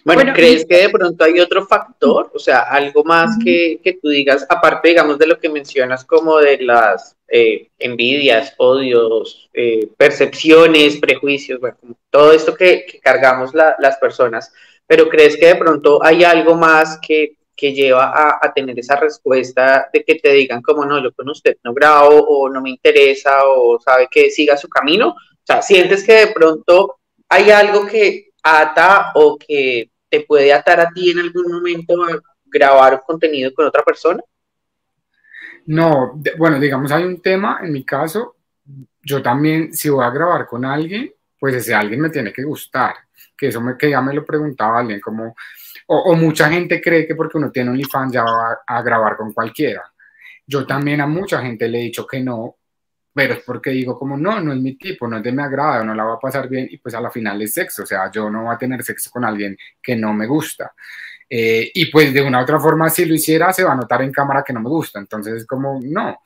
Bueno, ¿crees que de pronto hay otro factor? O sea, algo más que, que, tú digas, aparte, digamos, de lo que mencionas como de las eh, envidias, odios, eh, percepciones, prejuicios, bueno, todo esto que, cargamos las personas, pero ¿crees que de pronto hay algo más que, que lleva a, a, tener esa respuesta de que te digan como no, yo con usted no grabo o no me interesa o sabe que siga su camino? O sea, ¿sientes que de pronto hay algo que ata o que te puede atar a ti en algún momento a grabar contenido con otra persona? No, bueno, digamos, hay un tema, en mi caso, yo también, si voy a grabar con alguien, pues ese alguien me tiene que gustar, que eso me, que ya me lo preguntaba alguien, como, o, mucha gente cree que porque uno tiene un OnlyFans ya va a grabar con cualquiera. Yo también a mucha gente le he dicho que no, pero es porque digo como no, no es mi tipo, no es de mi agrado, no la va a pasar bien y pues a la final es sexo, o sea, yo no voy a tener sexo con alguien que no me gusta. Eh, y pues de una u otra forma, si lo hiciera, se va a notar en cámara que no me gusta, entonces es como no.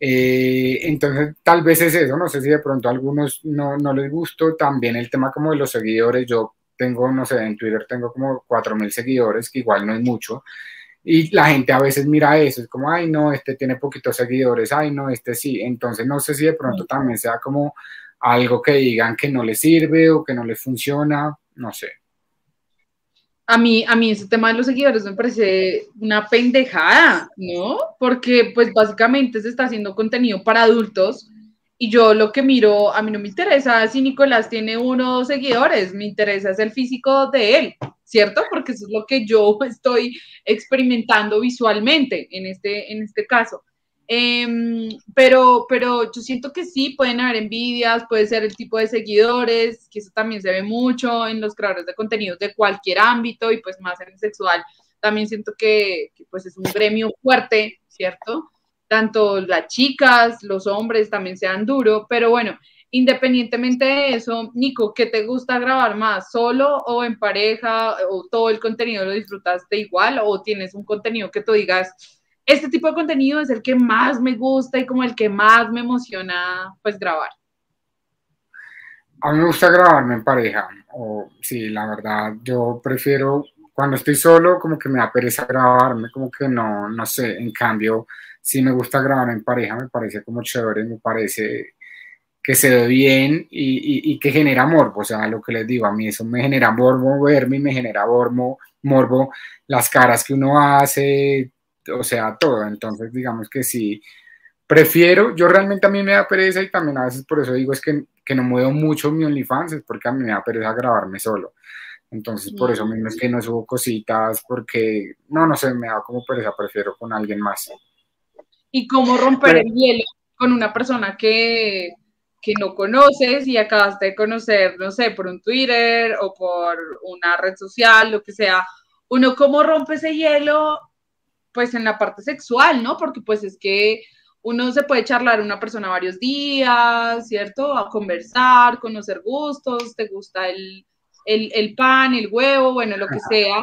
Eh, entonces tal vez es eso, no sé si de pronto a algunos no, no les gustó, también el tema como de los seguidores, yo tengo, no sé, en Twitter tengo como 4.000 seguidores, que igual no es mucho, y la gente a veces mira eso, es como, ay, no, este tiene poquitos seguidores, ay, no, este sí. Entonces, no sé si de pronto también sea como algo que digan que no le sirve o que no le funciona, no sé. A mí, a mí ese tema de los seguidores me parece una pendejada, ¿no? Porque pues básicamente se está haciendo contenido para adultos y yo lo que miro, a mí no me interesa si Nicolás tiene uno o dos seguidores, me interesa es el físico de él, ¿cierto? Porque eso es lo que yo estoy experimentando visualmente en este, en este caso. Em, pero, pero yo siento que sí, pueden haber envidias, puede ser el tipo de seguidores, que eso también se ve mucho en los creadores de contenidos de cualquier ámbito y pues más en el sexual. También siento que, que pues es un gremio fuerte, ¿cierto? Tanto las chicas, los hombres también sean duro, pero bueno, independientemente de eso, Nico, ¿qué te gusta grabar más? ¿Solo o en pareja? ¿O todo el contenido lo disfrutaste igual? ¿O tienes un contenido que tú digas, este tipo de contenido es el que más me gusta y como el que más me emociona, pues grabar? A mí me gusta grabarme en pareja, o sí, la verdad, yo prefiero cuando estoy solo, como que me da pereza grabarme, como que no, no sé, en cambio, sí me gusta grabar en pareja, me parece como chévere, me parece que se ve bien y, y, que genera morbo, o sea, lo que les digo, a mí eso me genera morbo verme, me genera morbo, morbo las caras que uno hace, o sea, todo, entonces digamos que sí, prefiero, yo realmente a mí me da pereza y también a veces por eso digo es que, que no muevo mucho mi OnlyFans, es porque a mí me da pereza grabarme solo. Entonces, por eso mismo es que no subo cositas, porque no, no sé, me da como pereza, prefiero con alguien más y cómo romper el hielo con una persona que, no conoces y acabaste de conocer, no sé, por un Twitter o por una red social, lo que sea. Uno cómo rompe ese hielo, pues en la parte sexual, ¿no? Porque pues es que uno se puede charlar a una persona varios días, ¿cierto? A conversar, conocer gustos, te gusta el, el pan, el huevo, bueno, lo que sea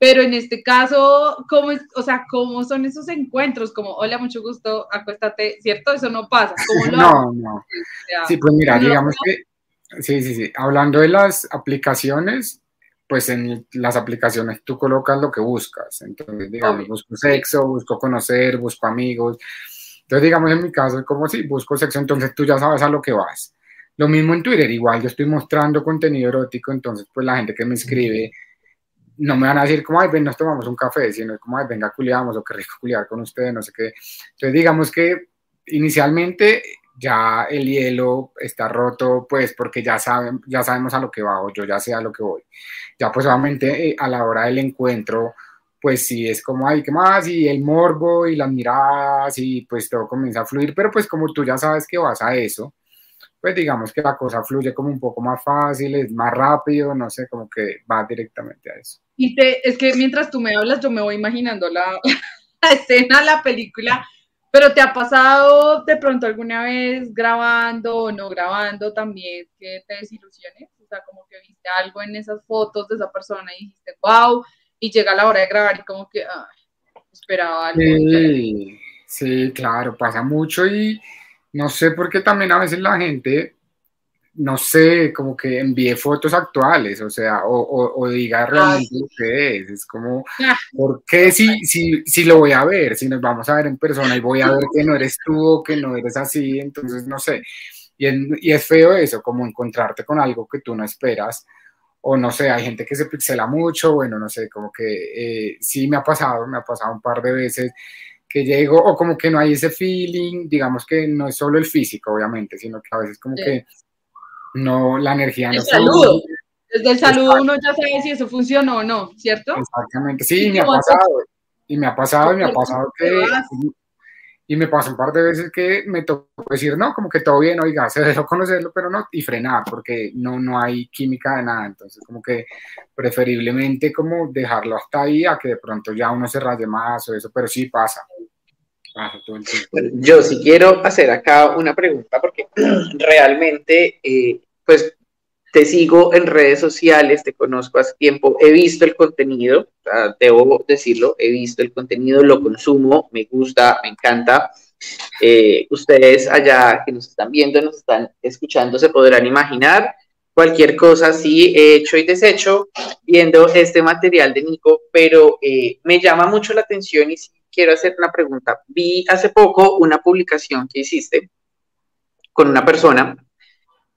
pero en este caso, ¿cómo es, o sea, cómo son esos encuentros? Como, hola, mucho gusto, acuéstate, ¿cierto? Eso no pasa. no, no. sí, pues mira, digamos que, sí, sí, sí. Hablando de las aplicaciones, pues en las aplicaciones tú colocas lo que buscas. Entonces, digamos, busco sexo, busco conocer, busco amigos. Entonces, digamos, en mi caso, como si busco sexo, entonces tú ya sabes a lo que vas. Lo mismo en Twitter, igual yo estoy mostrando contenido erótico, entonces pues la gente que me escribe no me van a decir como, ay, ven, nos tomamos un café, sino como, ay, venga, culiamos, o qué rico culiar con ustedes, no sé qué. Entonces, digamos que inicialmente ya el hielo está roto, pues porque ya, saben, ya sabemos a lo que va, yo ya sé a lo que voy. Ya pues obviamente eh, a la hora del encuentro, pues sí, es como, ay, ¿qué más? Y el morbo y las miradas y pues todo comienza a fluir, pero pues como tú ya sabes que vas a eso, pues digamos que la cosa fluye como un poco más fácil, es más rápido, no sé, como que va directamente a eso. Y te, es que mientras tú me hablas, yo me voy imaginando la, escena, la película, pero ¿te ha pasado de pronto alguna vez grabando o no grabando también que te desilusiones? sea, como que viste algo en esas fotos de esa persona y dijiste, wow, y llega la hora de grabar y como que esperaba algo. Sí, sí, claro, pasa mucho y no sé por qué también a veces la gente no sé, como que envíe fotos actuales, o sea, o, diga realmente lo que es. Es como, ah. ¿por qué si, si, si lo voy a ver? Si nos vamos a ver en persona y voy a ver que no eres tú o que no eres así, entonces no sé. Y, y es feo eso, como encontrarte con algo que tú no esperas. O no sé, hay gente que se pixela mucho, bueno, no sé, como que eh, sí me ha pasado, me ha pasado un par de veces que llego, o como que no hay ese feeling, digamos que no es solo el físico, obviamente, sino que a veces como que no, la energía no saludo. Desde el saludo uno ya sabe si eso funcionó o no, ¿cierto? Exactamente, sí, me ha pasado. Y me ha pasado, y me ha pasado que. Y me pasó un par de veces que me tocó decir, no, como que todo bien, oiga, se dejó conocerlo, pero no, y frenar, porque no, no hay química de nada. Entonces, como que preferiblemente como dejarlo hasta ahí a que de pronto ya uno se raye más o eso, pero sí pasa. Yo sí quiero hacer acá una pregunta porque realmente, eh, pues te sigo en redes sociales, te conozco hace tiempo, he visto el contenido, debo decirlo, he visto el contenido, lo consumo, me gusta, me encanta. Eh, ustedes allá que nos están viendo, nos están escuchando, se podrán imaginar cualquier cosa sí he hecho y deshecho viendo este material de Nico, pero eh, me llama mucho la atención y sí quiero hacer una pregunta. Vi hace poco una publicación que hiciste con una persona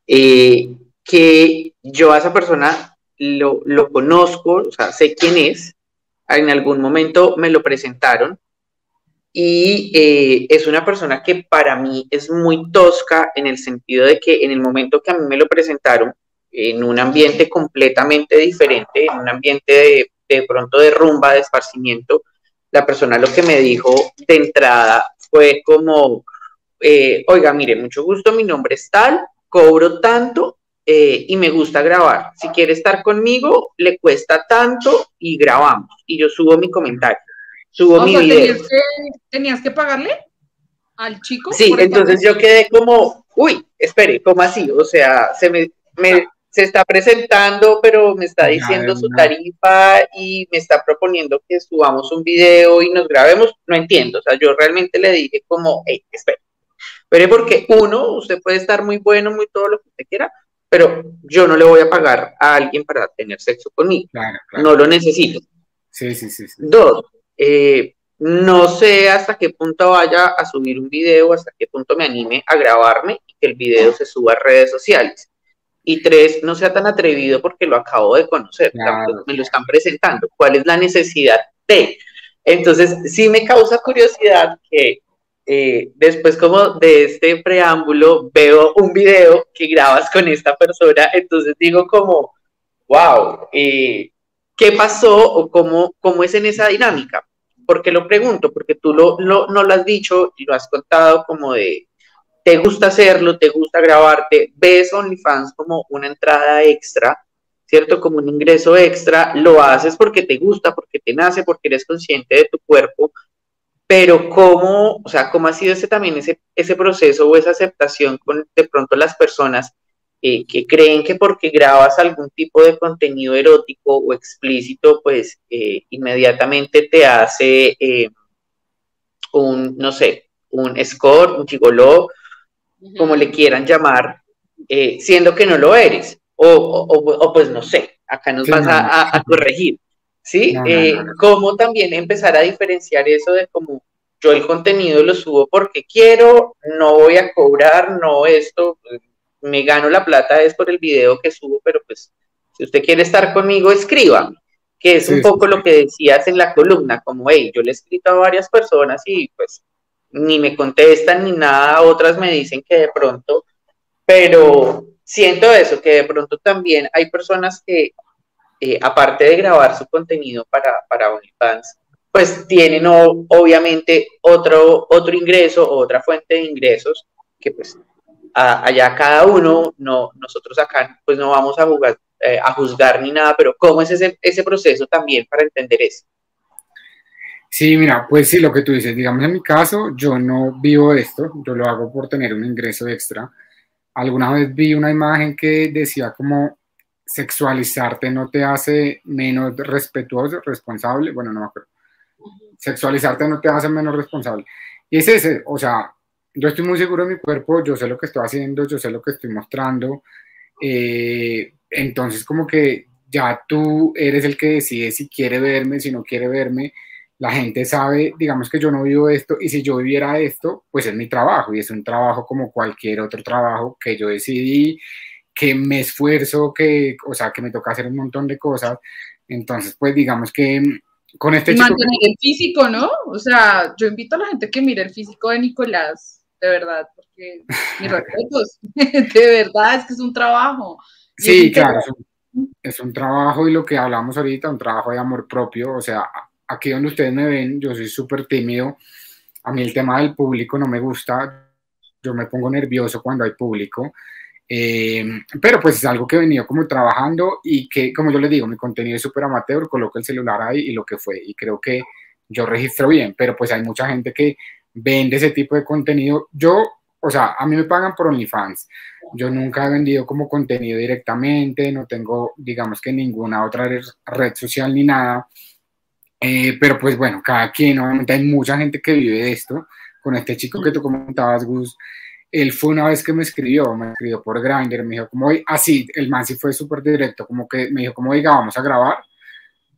eh, que yo a esa persona lo, conozco, sé quién es, en algún momento me lo presentaron y eh, es una persona que para mí es muy tosca en el sentido de que en el momento que a mí me lo presentaron, en un ambiente completamente diferente, en un ambiente de pronto de rumba, de esparcimiento, la persona lo que me dijo de entrada fue como, eh, oiga, mire, mucho gusto, mi nombre es tal, cobro tanto eh, y me gusta grabar. Si quiere estar conmigo, le cuesta tanto y grabamos. Y yo subo mi comentario, subo mi video. ¿tenías que, ¿Tenías que pagarle al chico? Sí, entonces yo quedé como, uy, espere, ¿cómo así? O sea, se me, me, se está presentando, pero me está diciendo su tarifa y me está proponiendo que subamos un video y nos grabemos, no entiendo. O sea, yo realmente le dije como, hey, espera. Pero porque uno, usted puede estar muy bueno, muy todo lo que usted quiera, pero yo no le voy a pagar a alguien para tener sexo conmigo. No lo necesito. Sí, sí, sí. Dos, eh, no sé hasta qué punto vaya a subir un video, hasta qué punto me anime a grabarme y que el video se suba a redes sociales y tres, no sea tan atrevido porque lo acabo de conocer, me lo están presentando, ¿cuál es la necesidad de? Entonces, sí me causa curiosidad que eh, después como de este preámbulo veo un video que grabas con esta persona, entonces digo como, wow, eh, ¿qué pasó o cómo, cómo es en esa dinámica? ¿Por qué lo pregunto? Porque tú lo, lo, no lo has dicho y lo has contado como de, te gusta hacerlo, te gusta grabarte, ves OnlyFans como una entrada extra, ¿cierto? Como un ingreso extra, lo haces porque te gusta, porque te nace, porque eres consciente de tu cuerpo, pero cómo, o sea, cómo ha sido ese también ese, ese proceso o esa aceptación con de pronto las personas eh, que creen que porque grabas algún tipo de contenido erótico o explícito, pues eh, inmediatamente te hace eh, un, no sé, un score, un gigoló, como le quieran llamar, eh, siendo que no lo eres. O, pues no sé, acá nos vas a, corregir. ¿Sí? Eh, ¿Cómo también empezar a diferenciar eso de como yo el contenido lo subo porque quiero, no voy a cobrar, no esto, me gano la plata es por el video que subo, pero pues si usted quiere estar conmigo, escriba, que es un poco lo que decías en la columna, como, hey, yo le he escrito a varias personas y pues ni me contestan ni nada, otras me dicen que de pronto, pero siento eso, que de pronto también hay personas que, eh, aparte de grabar su contenido para, para OnlyFans, pues tienen obviamente otro, otro ingreso o otra fuente de ingresos que pues allá cada uno, no, nosotros acá pues no vamos a, jugar, eh, a juzgar ni nada, pero ¿cómo es ese, ese proceso también para entender eso? Sí, mira, pues sí, lo que tú dices, digamos en mi caso, yo no vivo esto, yo lo hago por tener un ingreso extra. Alguna vez vi una imagen que decía como sexualizarte no te hace menos respetuoso, responsable, bueno, no me acuerdo. Sexualizarte no te hace menos responsable. Y es ese, o sea, yo estoy muy seguro de mi cuerpo, yo sé lo que estoy haciendo, yo sé lo que estoy mostrando. Eh, entonces, como que ya tú eres el que decide si quiere verme, si no quiere verme. La gente sabe, digamos que yo no vivo esto y si yo viviera esto, pues es mi trabajo y es un trabajo como cualquier otro trabajo que yo decidí, que me esfuerzo, que, o sea, que me toca hacer un montón de cosas. Entonces, pues digamos que con este y Mantener el físico, ¿no? O sea, yo invito a la gente que mire el físico de Nicolás, de verdad, porque mis respetos, de verdad, es que es un trabajo. Sí, claro, es un, trabajo y lo que hablamos ahorita, un trabajo de amor propio, o sea, aquí donde ustedes me ven, yo soy súper tímido, a mí el tema del público no me gusta, yo me pongo nervioso cuando hay público, eh, pero pues es algo que he venido como trabajando y que, como yo les digo, mi contenido es súper amateur, coloco el celular ahí y lo que fue, y creo que yo registro bien, pero pues hay mucha gente que vende ese tipo de contenido. Yo, o sea, a mí me pagan por OnlyFans. Yo nunca he vendido como contenido directamente, no tengo, digamos que ninguna otra red social ni nada. Eh, pero pues bueno, cada quien, obviamente hay mucha gente que vive esto. Con este chico que tú comentabas, Gus, él fue una vez que me escribió, me escribió por Grindr, me dijo como, así, el man sí fue súper directo, como que me dijo como, oiga, vamos a grabar.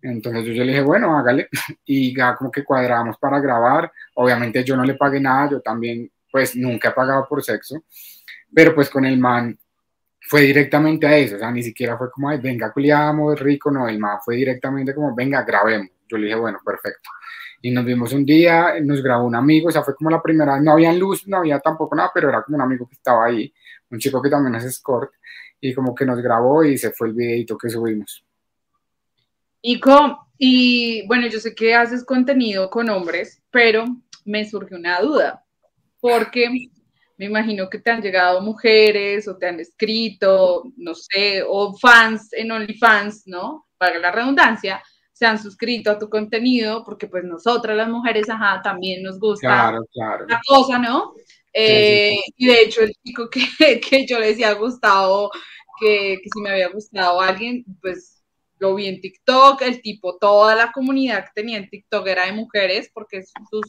Entonces yo, yo le dije, bueno, hágale. Y ya como que cuadramos para grabar. Obviamente yo no le pagué nada, yo también pues nunca he pagado por sexo. Pero pues con el man fue directamente a eso, o sea, ni siquiera fue como, ay, venga, culiamos, rico, no, el man fue directamente como, venga, grabemos. Yo le dije, bueno, perfecto. Y nos vimos un día, nos grabó un amigo, o sea, fue como la primera, no había luz, no había tampoco nada, pero era como un amigo que estaba ahí, un chico que también es escort, y como que nos grabó y se fue el videito que subimos. Y, y bueno, yo sé que haces contenido con hombres, pero me surge una duda, porque me imagino que te han llegado mujeres o te han escrito, no sé, o fans en OnlyFans, ¿no? Para la redundancia, se han suscrito a tu contenido, porque pues nosotras las mujeres, ajá, también nos gusta la cosa, ¿no? Eh, y de hecho el chico que, que, yo le decía a Gustavo que, que si me había gustado alguien, pues lo vi en TikTok, el tipo, toda la comunidad que tenía en TikTok era de mujeres porque su,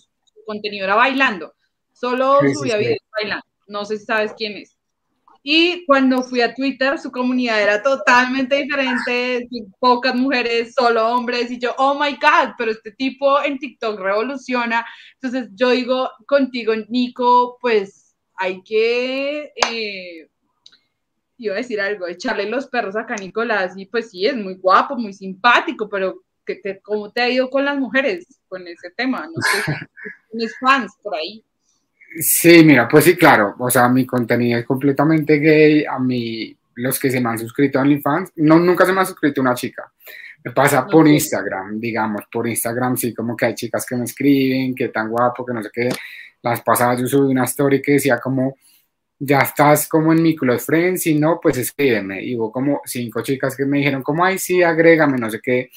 contenido era bailando, solo subía videos bailando, no sé si sabes quién es. Y cuando fui a Twitter, su comunidad era totalmente diferente, pocas mujeres, solo hombres, y yo, oh my God, pero este tipo en TikTok revoluciona. Entonces yo digo contigo, Nico, pues hay que eh, iba a decir algo, echarle los perros acá a Nicolás, y pues sí, es muy guapo, muy simpático, pero que te, ¿cómo te ha ido con las mujeres con ese tema? No sé, tienes fans por ahí. Sí, mira, pues sí, claro, o sea, mi contenido es completamente gay, a mí, los que se me han suscrito a OnlyFans, no, nunca se me ha suscrito una chica, me pasa por Instagram, digamos, por Instagram sí, como que hay chicas que me escriben, que tan guapo, que no sé qué, las pasadas yo subí una story que decía como, ya estás como en mi close friends, si no, pues escríbeme. Y hubo como cinco chicas que me dijeron como, ay, sí, agrégame, no sé qué.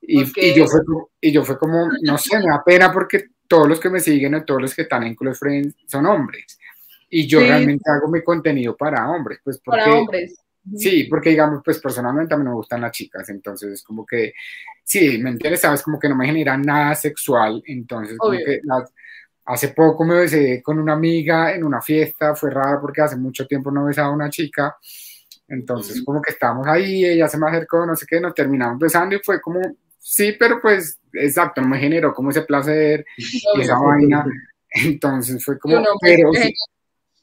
Y, y, yo fue, y yo fue como, no sé, me da pena porque todos los que me siguen o todos los que están en close friends son hombres. Y yo realmente hago mi contenido para hombres, pues porque... Para hombres. Sí, porque digamos, pues personalmente a mí no me gustan las chicas, entonces es como que, sí, me entiendes, sabes, como que no me genera nada sexual, entonces como que las, Hace poco me besé con una amiga en una fiesta, fue raro porque hace mucho tiempo no besaba a una chica, entonces como que estábamos ahí, ella se me acercó, no sé qué, nos terminamos besando y fue como, sí, pero pues exacto, no me generó como ese placer y esa vaina, entonces fue como, pero sí,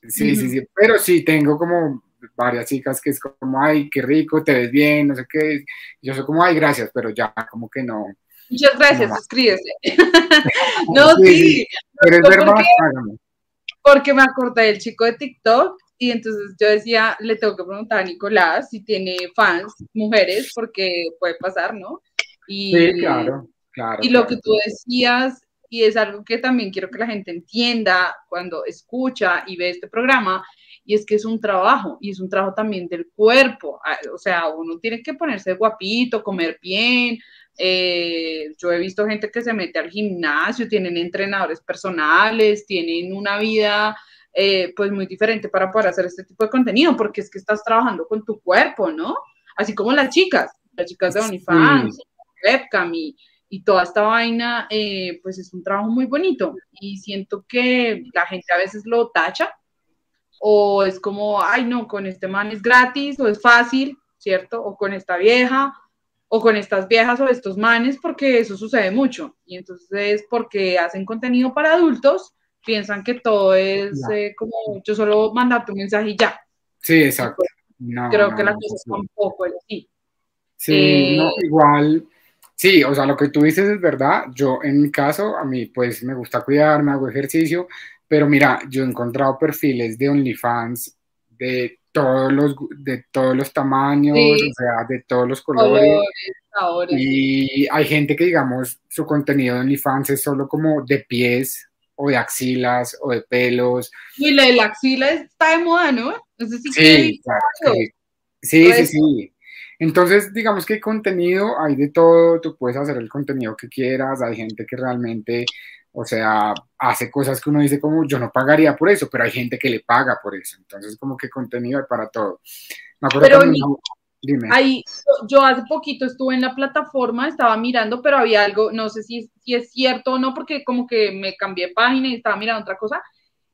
sí, sí, sí, pero sí, tengo como varias chicas que es como, ay, qué rico, te ves bien, no sé qué, yo soy como, ay, gracias, pero ya como que no, Muchas gracias, suscríbete. no, sí. porque, me acordé del chico de TikTok y entonces yo decía, le tengo que preguntar a Nicolás si tiene fans, mujeres, porque puede pasar, ¿no? Y, sí, claro, claro. Y lo que tú decías, y es algo que también quiero que la gente entienda cuando escucha y ve este programa, y es que es un trabajo, y es un trabajo también del cuerpo, ah, o sea, uno tiene que ponerse guapito, comer bien, eh, yo he visto gente que se mete al gimnasio, tienen entrenadores personales, tienen una vida eh, pues muy diferente para poder hacer este tipo de contenido, porque es que estás trabajando con tu cuerpo, ¿no? así como las chicas, las chicas de OnlyFans, webcam y, y toda esta vaina, eh, pues es un trabajo muy bonito y siento que la gente a veces lo tacha o es como, ay no, con este man es gratis o es fácil, ¿cierto? O con esta vieja o con estas viejas o estos manes, porque eso sucede mucho. Y entonces, porque hacen contenido para adultos, piensan que todo es eh, como yo solo mandarte un mensaje y ya. Sí, exacto. creo que la cosa es un poco así. Sí, no, eh, igual, sí, o sea, lo que tú dices es verdad. Yo, en mi caso, a mí, pues, me gusta cuidarme, hago ejercicio, pero mira, yo he encontrado perfiles de OnlyFans de todos los, de todos los tamaños, o sea, de todos los colores. Y hay gente que, digamos, su contenido de OnlyFans es solo como de pies o de axilas o de pelos. Y la de la axila está de moda, ¿no? sí, sí, sí, sí, sí. Entonces, digamos que contenido, hay de todo, tú puedes hacer el contenido que quieras, hay gente que realmente o sea, hace cosas que uno dice como yo no pagaría por eso, pero hay gente que le paga por eso. Entonces, como que contenido hay para todo. Me acuerdo pero dime. Ahí, yo hace poquito estuve en la plataforma, estaba mirando, pero había algo, no sé si, si es cierto o no, porque como que me cambié de página y estaba mirando otra cosa.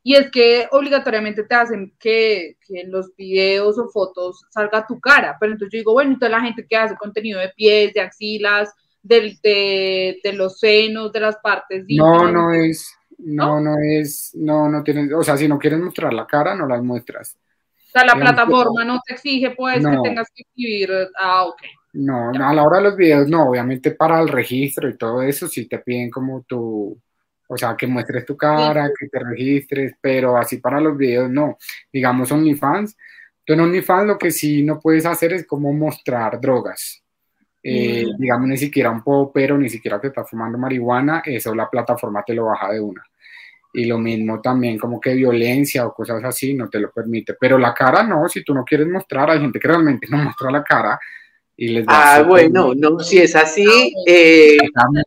Y es que obligatoriamente te hacen que, que, en los videos o fotos salga tu cara. Pero entonces yo digo, bueno, entonces la gente que hace contenido de pies, de axilas, del, de, de, los senos, de las partes. No, no es, no, no, es, no, no tienes, o sea, si no quieres mostrar la cara, no las muestras. O sea, la plataforma no te exige, pues, que tengas que escribir, ah, ok. No, a la hora de los videos, no, obviamente para el registro y todo eso, sí te piden como tu, o sea, que muestres tu cara, que te registres, pero así para los videos, no. Digamos OnlyFans, tú en OnlyFans lo que sí no puedes hacer es como mostrar drogas. Eh, digamos, ni siquiera un pero ni siquiera te está fumando marihuana, eso la plataforma te lo baja de una. Y lo mismo también como que violencia o cosas así no te lo permite. Pero la cara no, si tú no quieres mostrar, hay gente que realmente no muestra la cara y les Ah, bueno, no, si es así, ah, eh,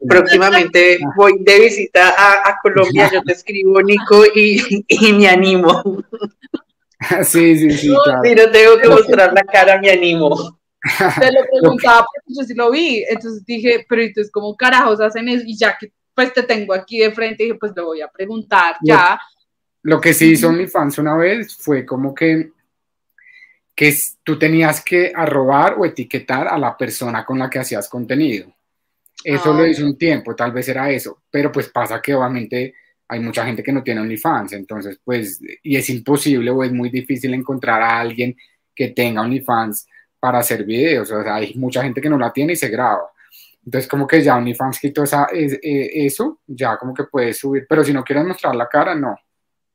próximamente voy de visita a, Colombia, yo te escribo, Nico, y, y me animo. Sí, sí, sí. Si no tengo que mostrar la cara, me animo. Te lo preguntaba porque yo sí lo vi, entonces dije, pero entonces, ¿cómo carajos hacen eso? Y ya que pues te tengo aquí de frente, dije, pues le voy a preguntar ya. Lo que sí hizo fans una vez fue como que, que tú tenías que arrobar o etiquetar a la persona con la que hacías contenido. Eso lo ah. hizo un tiempo, tal vez era eso, pero pues pasa que obviamente hay mucha gente que no tiene OnlyFans, entonces pues, y es imposible o es muy difícil encontrar a alguien que tenga OnlyFans para hacer videos, o sea, hay mucha gente que no la tiene y se graba. Entonces, como que ya OnlyFans quitó esa, eh, eso, ya como que puedes subir, pero si no quieres mostrar la cara, no,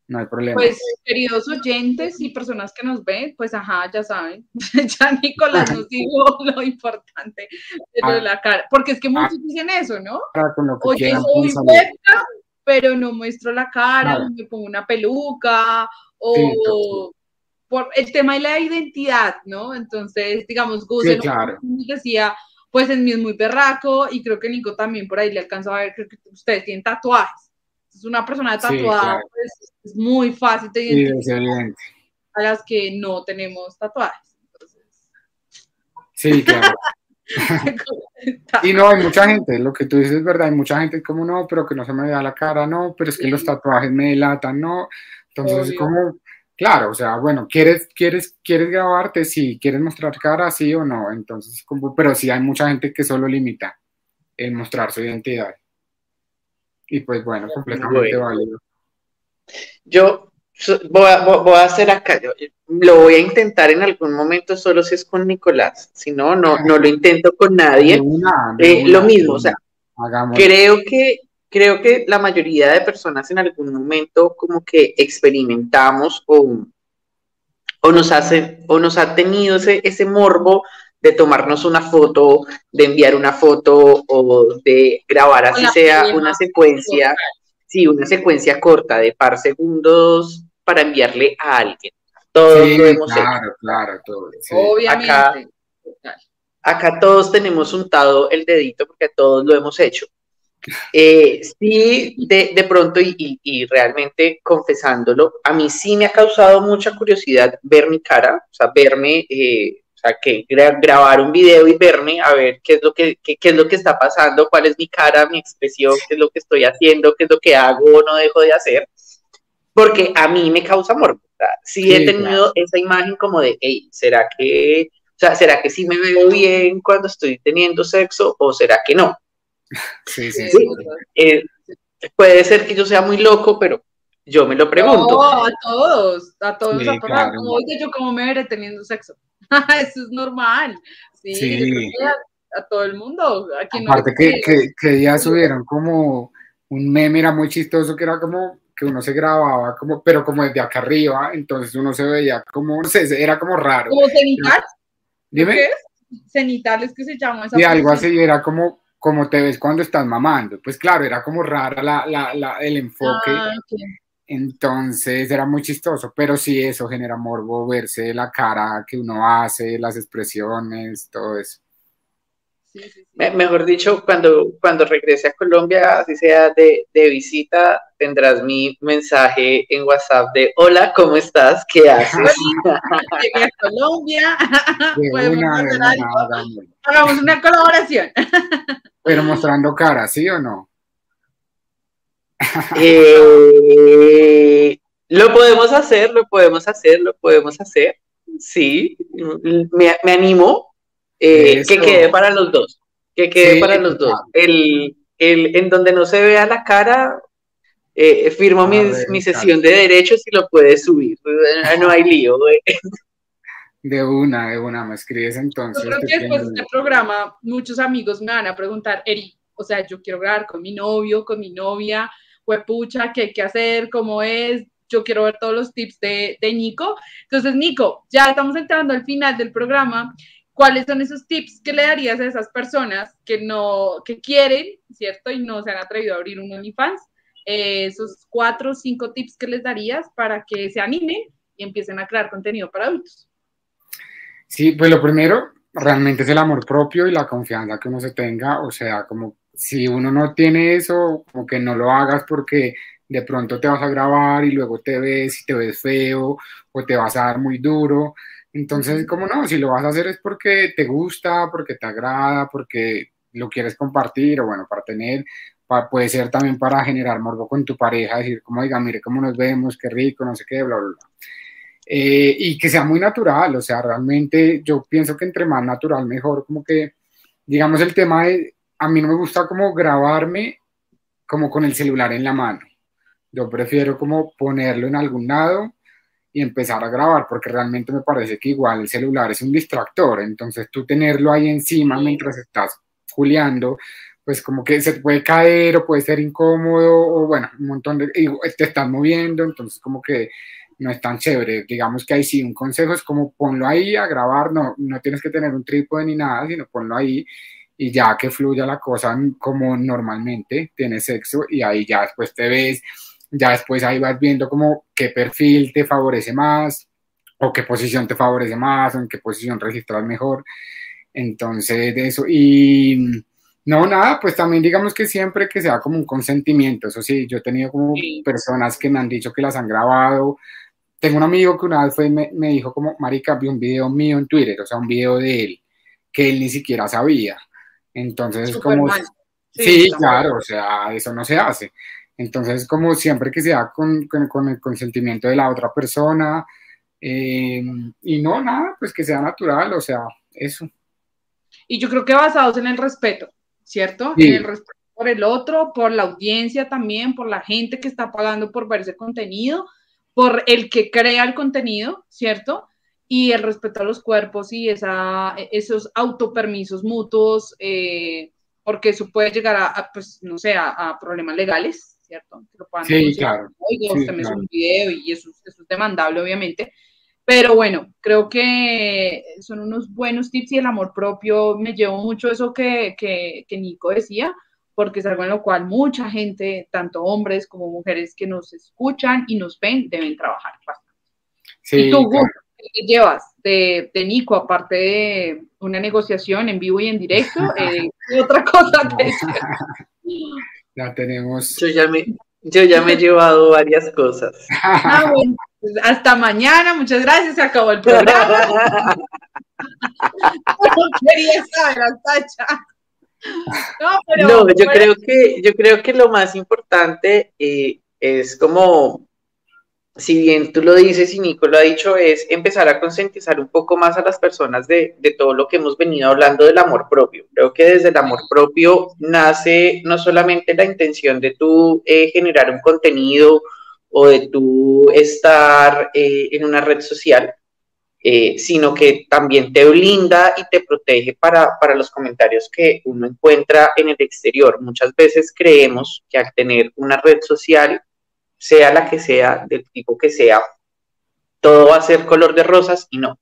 no hay problema. Pues, queridos oyentes y personas que nos ven, pues ajá, ya saben, ya Nicolás nos dijo lo importante de, ah. la cara, porque es que muchos ah. dicen eso, ¿no? Oye, soy webcam, pero no muestro la cara, me pongo una peluca, o por el tema de la identidad, ¿no? Entonces, digamos, Gus decía, pues en mí es muy berraco y creo que Nico también por ahí le alcanzó a ver, creo que ustedes tienen tatuajes. Es una persona tatuada, pues es muy fácil de identificar a las que no tenemos tatuajes. Sí, claro. y no, hay mucha gente, lo que tú dices es verdad, hay mucha gente como no, pero que no se me vea la cara, no, pero es que los tatuajes me delatan, no. Entonces, es como Claro, o sea, bueno, ¿quieres, quieres, quieres grabarte? Sí, ¿quieres mostrar cara? Sí o no. Entonces, como, pero sí hay mucha gente que solo limita el mostrar su identidad. Y pues bueno, completamente válido. Yo voy a, hacer acá, lo voy a intentar en algún momento solo si es con Nicolás, si no, no, no lo intento con nadie. Eh, lo mismo, o sea, creo que creo que la mayoría de personas en algún momento como que experimentamos o, o nos hace, o nos ha tenido ese, ese morbo de tomarnos una foto, de enviar una foto o de grabar así sea una secuencia, sí, una secuencia corta de par segundos para enviarle a alguien. Todos lo hemos claro, hecho. Claro, todo, Obviamente. Acá, acá todos tenemos untado el dedito porque todos lo hemos hecho. Eh, sí, de, pronto y, realmente confesándolo, a mí sí me ha causado mucha curiosidad ver mi cara, o sea, verme, eh, sea, que grabar un video y verme a ver qué es lo que qué, es lo que está pasando, cuál es mi cara, mi expresión, qué es lo que estoy haciendo, qué es lo que hago o no dejo de hacer, porque a mí me causa amor. sí, he tenido esa imagen como de, hey, ¿será que, o sea, ¿será que sí me veo bien cuando estoy teniendo sexo o será que no? Sí, sí, sí. Eh, puede ser que yo sea muy loco, pero yo me lo pregunto. No, a todos, a todos, a todos. yo cómo me veré teniendo sexo. Eso es normal. Sí, a, todo el mundo. Aparte que, que, que, ya subieron como un meme, era muy chistoso, que era como que uno se grababa, como, pero como desde acá arriba, entonces uno se veía como, no sé, era como raro. ¿Como cenital? Dime. ¿Qué es? Cenital es que se llama esa Y algo así, era como, como te ves cuando estás mamando. Pues claro, era como rara la, la, la el enfoque. Ah, entonces era muy chistoso, pero sí eso genera morbo, verse la cara que uno hace, las expresiones, todo eso. Mejor dicho, cuando, cuando regrese a Colombia, así sea de, visita, tendrás mi mensaje en WhatsApp de hola, ¿cómo estás? ¿Qué haces? Llegué a Colombia. Hagamos una colaboración. Pero mostrando cara, ¿sí o no? Eh, lo podemos hacer, lo podemos hacer, lo podemos hacer. Sí, me, animo. Eh, que quede para los dos. Que quede para los dos. El, en donde no se vea la cara, eh, firmo mi, sesión de derechos y lo puedes subir. No hay lío. De una, de una, me escribes entonces. Yo creo que después de este programa, muchos amigos me van a preguntar, Eri, o sea, yo quiero grabar con mi novio, con mi novia, pucha, qué hay que hacer, cómo es, yo quiero ver todos los tips de, de Nico. Entonces, Nico, ya estamos entrando al final del programa. ¿Cuáles son esos tips que le darías a esas personas que no, que quieren, ¿cierto? Y no se han atrevido a abrir un OnlyFans. Eh, esos cuatro o cinco tips que les darías para que se animen y empiecen a crear contenido para adultos. Sí, pues lo primero realmente es el amor propio y la confianza que uno se tenga, o sea, como si uno no tiene eso, como que no lo hagas porque de pronto te vas a grabar y luego te ves y te ves feo o te vas a dar muy duro. Entonces, como no, si lo vas a hacer es porque te gusta, porque te agrada, porque lo quieres compartir o bueno, para tener, puede ser también para generar morbo con tu pareja, decir como, diga, mire cómo nos vemos, qué rico, no sé qué, bla, bla, bla. Eh, y que sea muy natural, o sea, realmente yo pienso que entre más natural mejor, como que, digamos, el tema de a mí no me gusta como grabarme como con el celular en la mano. Yo prefiero como ponerlo en algún lado y empezar a grabar, porque realmente me parece que igual el celular es un distractor, entonces tú tenerlo ahí encima mientras estás juliando, pues como que se puede caer o puede ser incómodo o bueno, un montón de, te estás moviendo, entonces como que no es tan chévere. Digamos que ahí sí, un consejo es como ponlo ahí a grabar, no, no tienes que tener un trípode ni nada, sino ponlo ahí y ya que fluya la cosa como normalmente tienes sexo y ahí ya después te ves, ya después ahí vas viendo como qué perfil te favorece más o qué posición te favorece más o en qué posición registras mejor. Entonces, de eso. Y no, nada, pues también digamos que siempre que sea como un consentimiento. Eso sí, yo he tenido como personas que me han dicho que las han grabado. Tengo un amigo que una vez fue me, me dijo como, marica, vi un video mío en Twitter, o sea, un video de él, que él ni siquiera sabía. Entonces, es como... Sí, claro, o sea, eso no se hace. Entonces, como siempre que sea con, con, el consentimiento de la otra persona, eh, y no, nada, pues que sea natural, o sea, eso. Y yo creo que basados en el respeto, ¿cierto? En el respeto por el otro, por la audiencia también, por la gente que está pagando por ver ese contenido, por el que crea el contenido, ¿cierto? Y el respeto a los cuerpos y esa, esos autopermisos mutuos, eh, porque eso puede llegar a, pues, no sé, a, problemas legales, ¿cierto? sí, claro. Oiga, usted me un video y eso, eso, es demandable, obviamente. Pero bueno, creo que son unos buenos tips y el amor propio me llevó mucho eso que, que, que Nico decía, porque es algo en lo cual mucha gente, tanto hombres como mujeres que nos escuchan y nos ven, deben trabajar bastante. Sí, y tú, llevas de, de, Nico, aparte de una negociación en vivo y en directo? Eh, otra cosa Ya tenemos. Yo ya, me, yo ya me he llevado varias cosas. Ah, pues hasta mañana, muchas gracias, se acabó el programa. no quería saber hasta No, no yo creo que yo creo que lo más importante eh, es como si bien tú lo dices y Nico lo ha dicho, es empezar a concientizar un poco más a las personas de, todo lo que hemos venido hablando del amor propio. Creo que desde el amor propio nace no solamente la intención de tú eh, generar un contenido o de tú estar eh, en una red social, eh, sino que también te blinda y te protege para, para los comentarios que uno encuentra en el exterior. Muchas veces creemos que al tener una red social sea la que sea, del tipo que sea, todo va a ser color de rosas y no.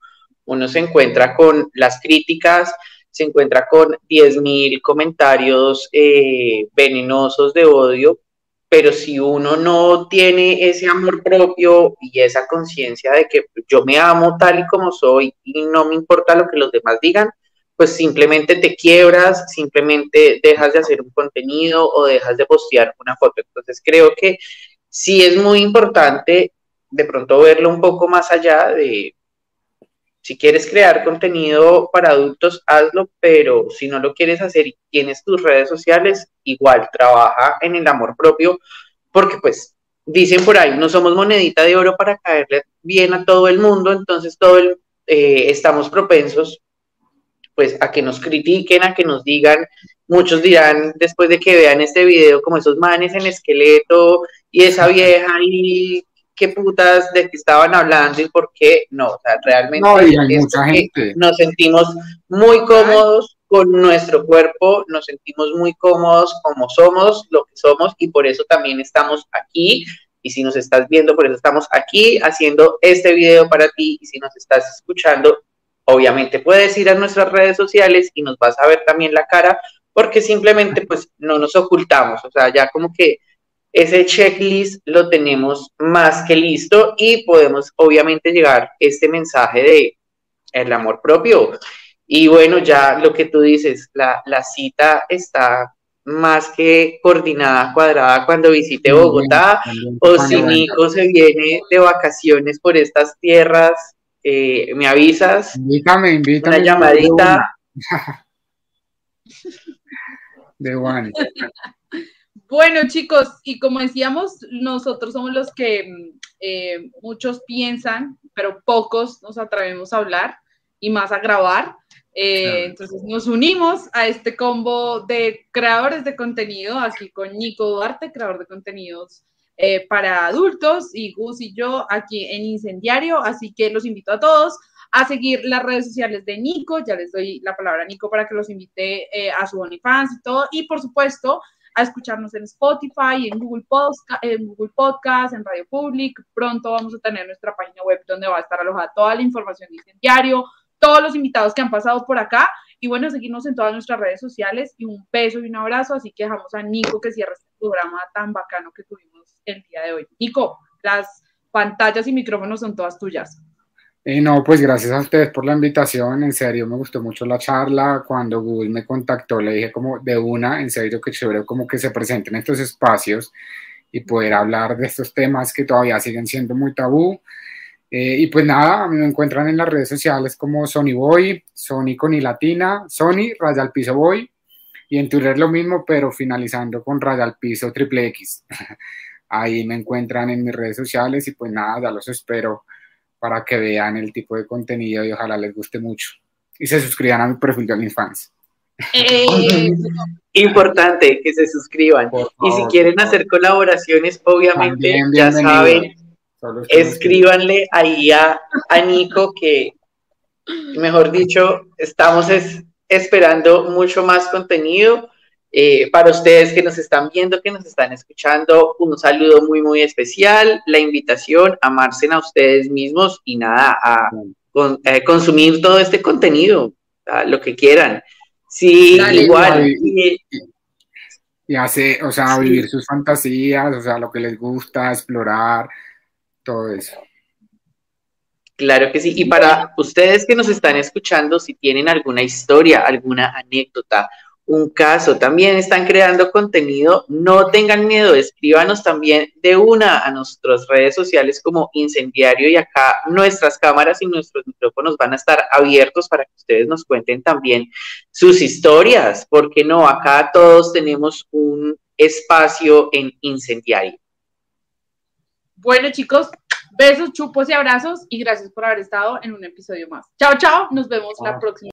Uno se encuentra con las críticas, se encuentra con 10.000 comentarios eh, venenosos de odio, pero si uno no tiene ese amor propio y esa conciencia de que yo me amo tal y como soy y no me importa lo que los demás digan, pues simplemente te quiebras, simplemente dejas de hacer un contenido o dejas de postear una foto. Entonces creo que sí es muy importante de pronto verlo un poco más allá de, si quieres crear contenido para adultos, hazlo, pero si no lo quieres hacer y tienes tus redes sociales, igual trabaja en el amor propio, porque pues dicen por ahí, no somos monedita de oro para caerle bien a todo el mundo, entonces todo el, eh, estamos propensos pues a que nos critiquen, a que nos digan, muchos dirán después de que vean este video como esos manes en esqueleto y esa vieja y qué putas de qué estaban hablando y por qué no, o sea, realmente nos sentimos muy cómodos con nuestro cuerpo, nos sentimos muy cómodos como somos, lo que somos y por eso también estamos aquí. Y si nos estás viendo, por eso estamos aquí haciendo este video para ti y si nos estás escuchando, obviamente puedes ir a nuestras redes sociales y nos vas a ver también la cara porque simplemente pues no nos ocultamos, o sea, ya como que ese checklist lo tenemos más que listo y podemos obviamente llegar este mensaje de el amor propio. Y bueno, ya lo que tú dices, la, cita está más que coordinada, cuadrada cuando visite Bogotá o si Nico se viene de vacaciones por estas tierras, eh, me avisas. Invítame, invítame. Una llamadita. De one. Bueno, chicos, y como decíamos, nosotros somos los que eh, muchos piensan, pero pocos nos atrevemos a hablar y más a grabar. Eh, entonces nos unimos a este combo de creadores de contenido, así con Nico Duarte, creador de contenidos eh, para adultos, y Gus y yo aquí en Incendiario. Así que los invito a todos a seguir las redes sociales de Nico. Ya les doy la palabra a Nico para que los invite a su OnlyFans y todo. Y por supuesto, a escucharnos en Spotify, en Google, Podcast, en Google Podcast, en Radio Public. Pronto vamos a tener nuestra página web donde va a estar alojada toda la información de incendiario, todos los invitados que han pasado por acá. Y bueno, seguirnos en todas nuestras redes sociales y un beso y un abrazo. Así que dejamos a Nico que cierre este programa tan bacano que tuvimos el día de hoy. Nico, las pantallas y micrófonos son todas tuyas. Eh, no, pues gracias a ustedes por la invitación, en serio me gustó mucho la charla, cuando Google me contactó le dije como de una, en serio que chévere como que se presenten estos espacios y poder hablar de estos temas que todavía siguen siendo muy tabú. Eh, y pues nada, me encuentran en las redes sociales como Sony Boy, Sony con y latina, Sony, Raya al Piso Boy, y en Twitter lo mismo, pero finalizando con Raya al Piso Triple X. Ahí me encuentran en mis redes sociales y pues nada, ya los espero para que vean el tipo de contenido y ojalá les guste mucho. Y se suscriban a mi perfil de OnlyFans. Eh, Importante que se suscriban. Y si quieren hacer colaboraciones, obviamente ya saben, escríbanle ahí a, a, Nico que, mejor dicho, estamos esperando mucho más contenido. Eh, para ustedes que nos están viendo, que nos están escuchando, un saludo muy, muy especial, la invitación a amarse a ustedes mismos y nada, a eh, consumir todo este contenido, lo que quieran. Sí, igual. Y, hace, o sea, vivir sus fantasías, o sea, lo que les gusta, explorar, todo eso. Claro que sí. Y para ustedes que nos están escuchando, si tienen alguna historia, alguna anécdota, un caso, también están creando contenido, no tengan miedo, escríbanos también de una a nuestras redes sociales como Incendiario y acá nuestras cámaras y nuestros micrófonos van a estar abiertos para que ustedes nos cuenten también sus historias, porque no, acá todos tenemos un espacio en Incendiario. Bueno chicos, besos, chupos y abrazos y gracias por haber estado en un episodio más. Chao, chao, nos vemos la próxima.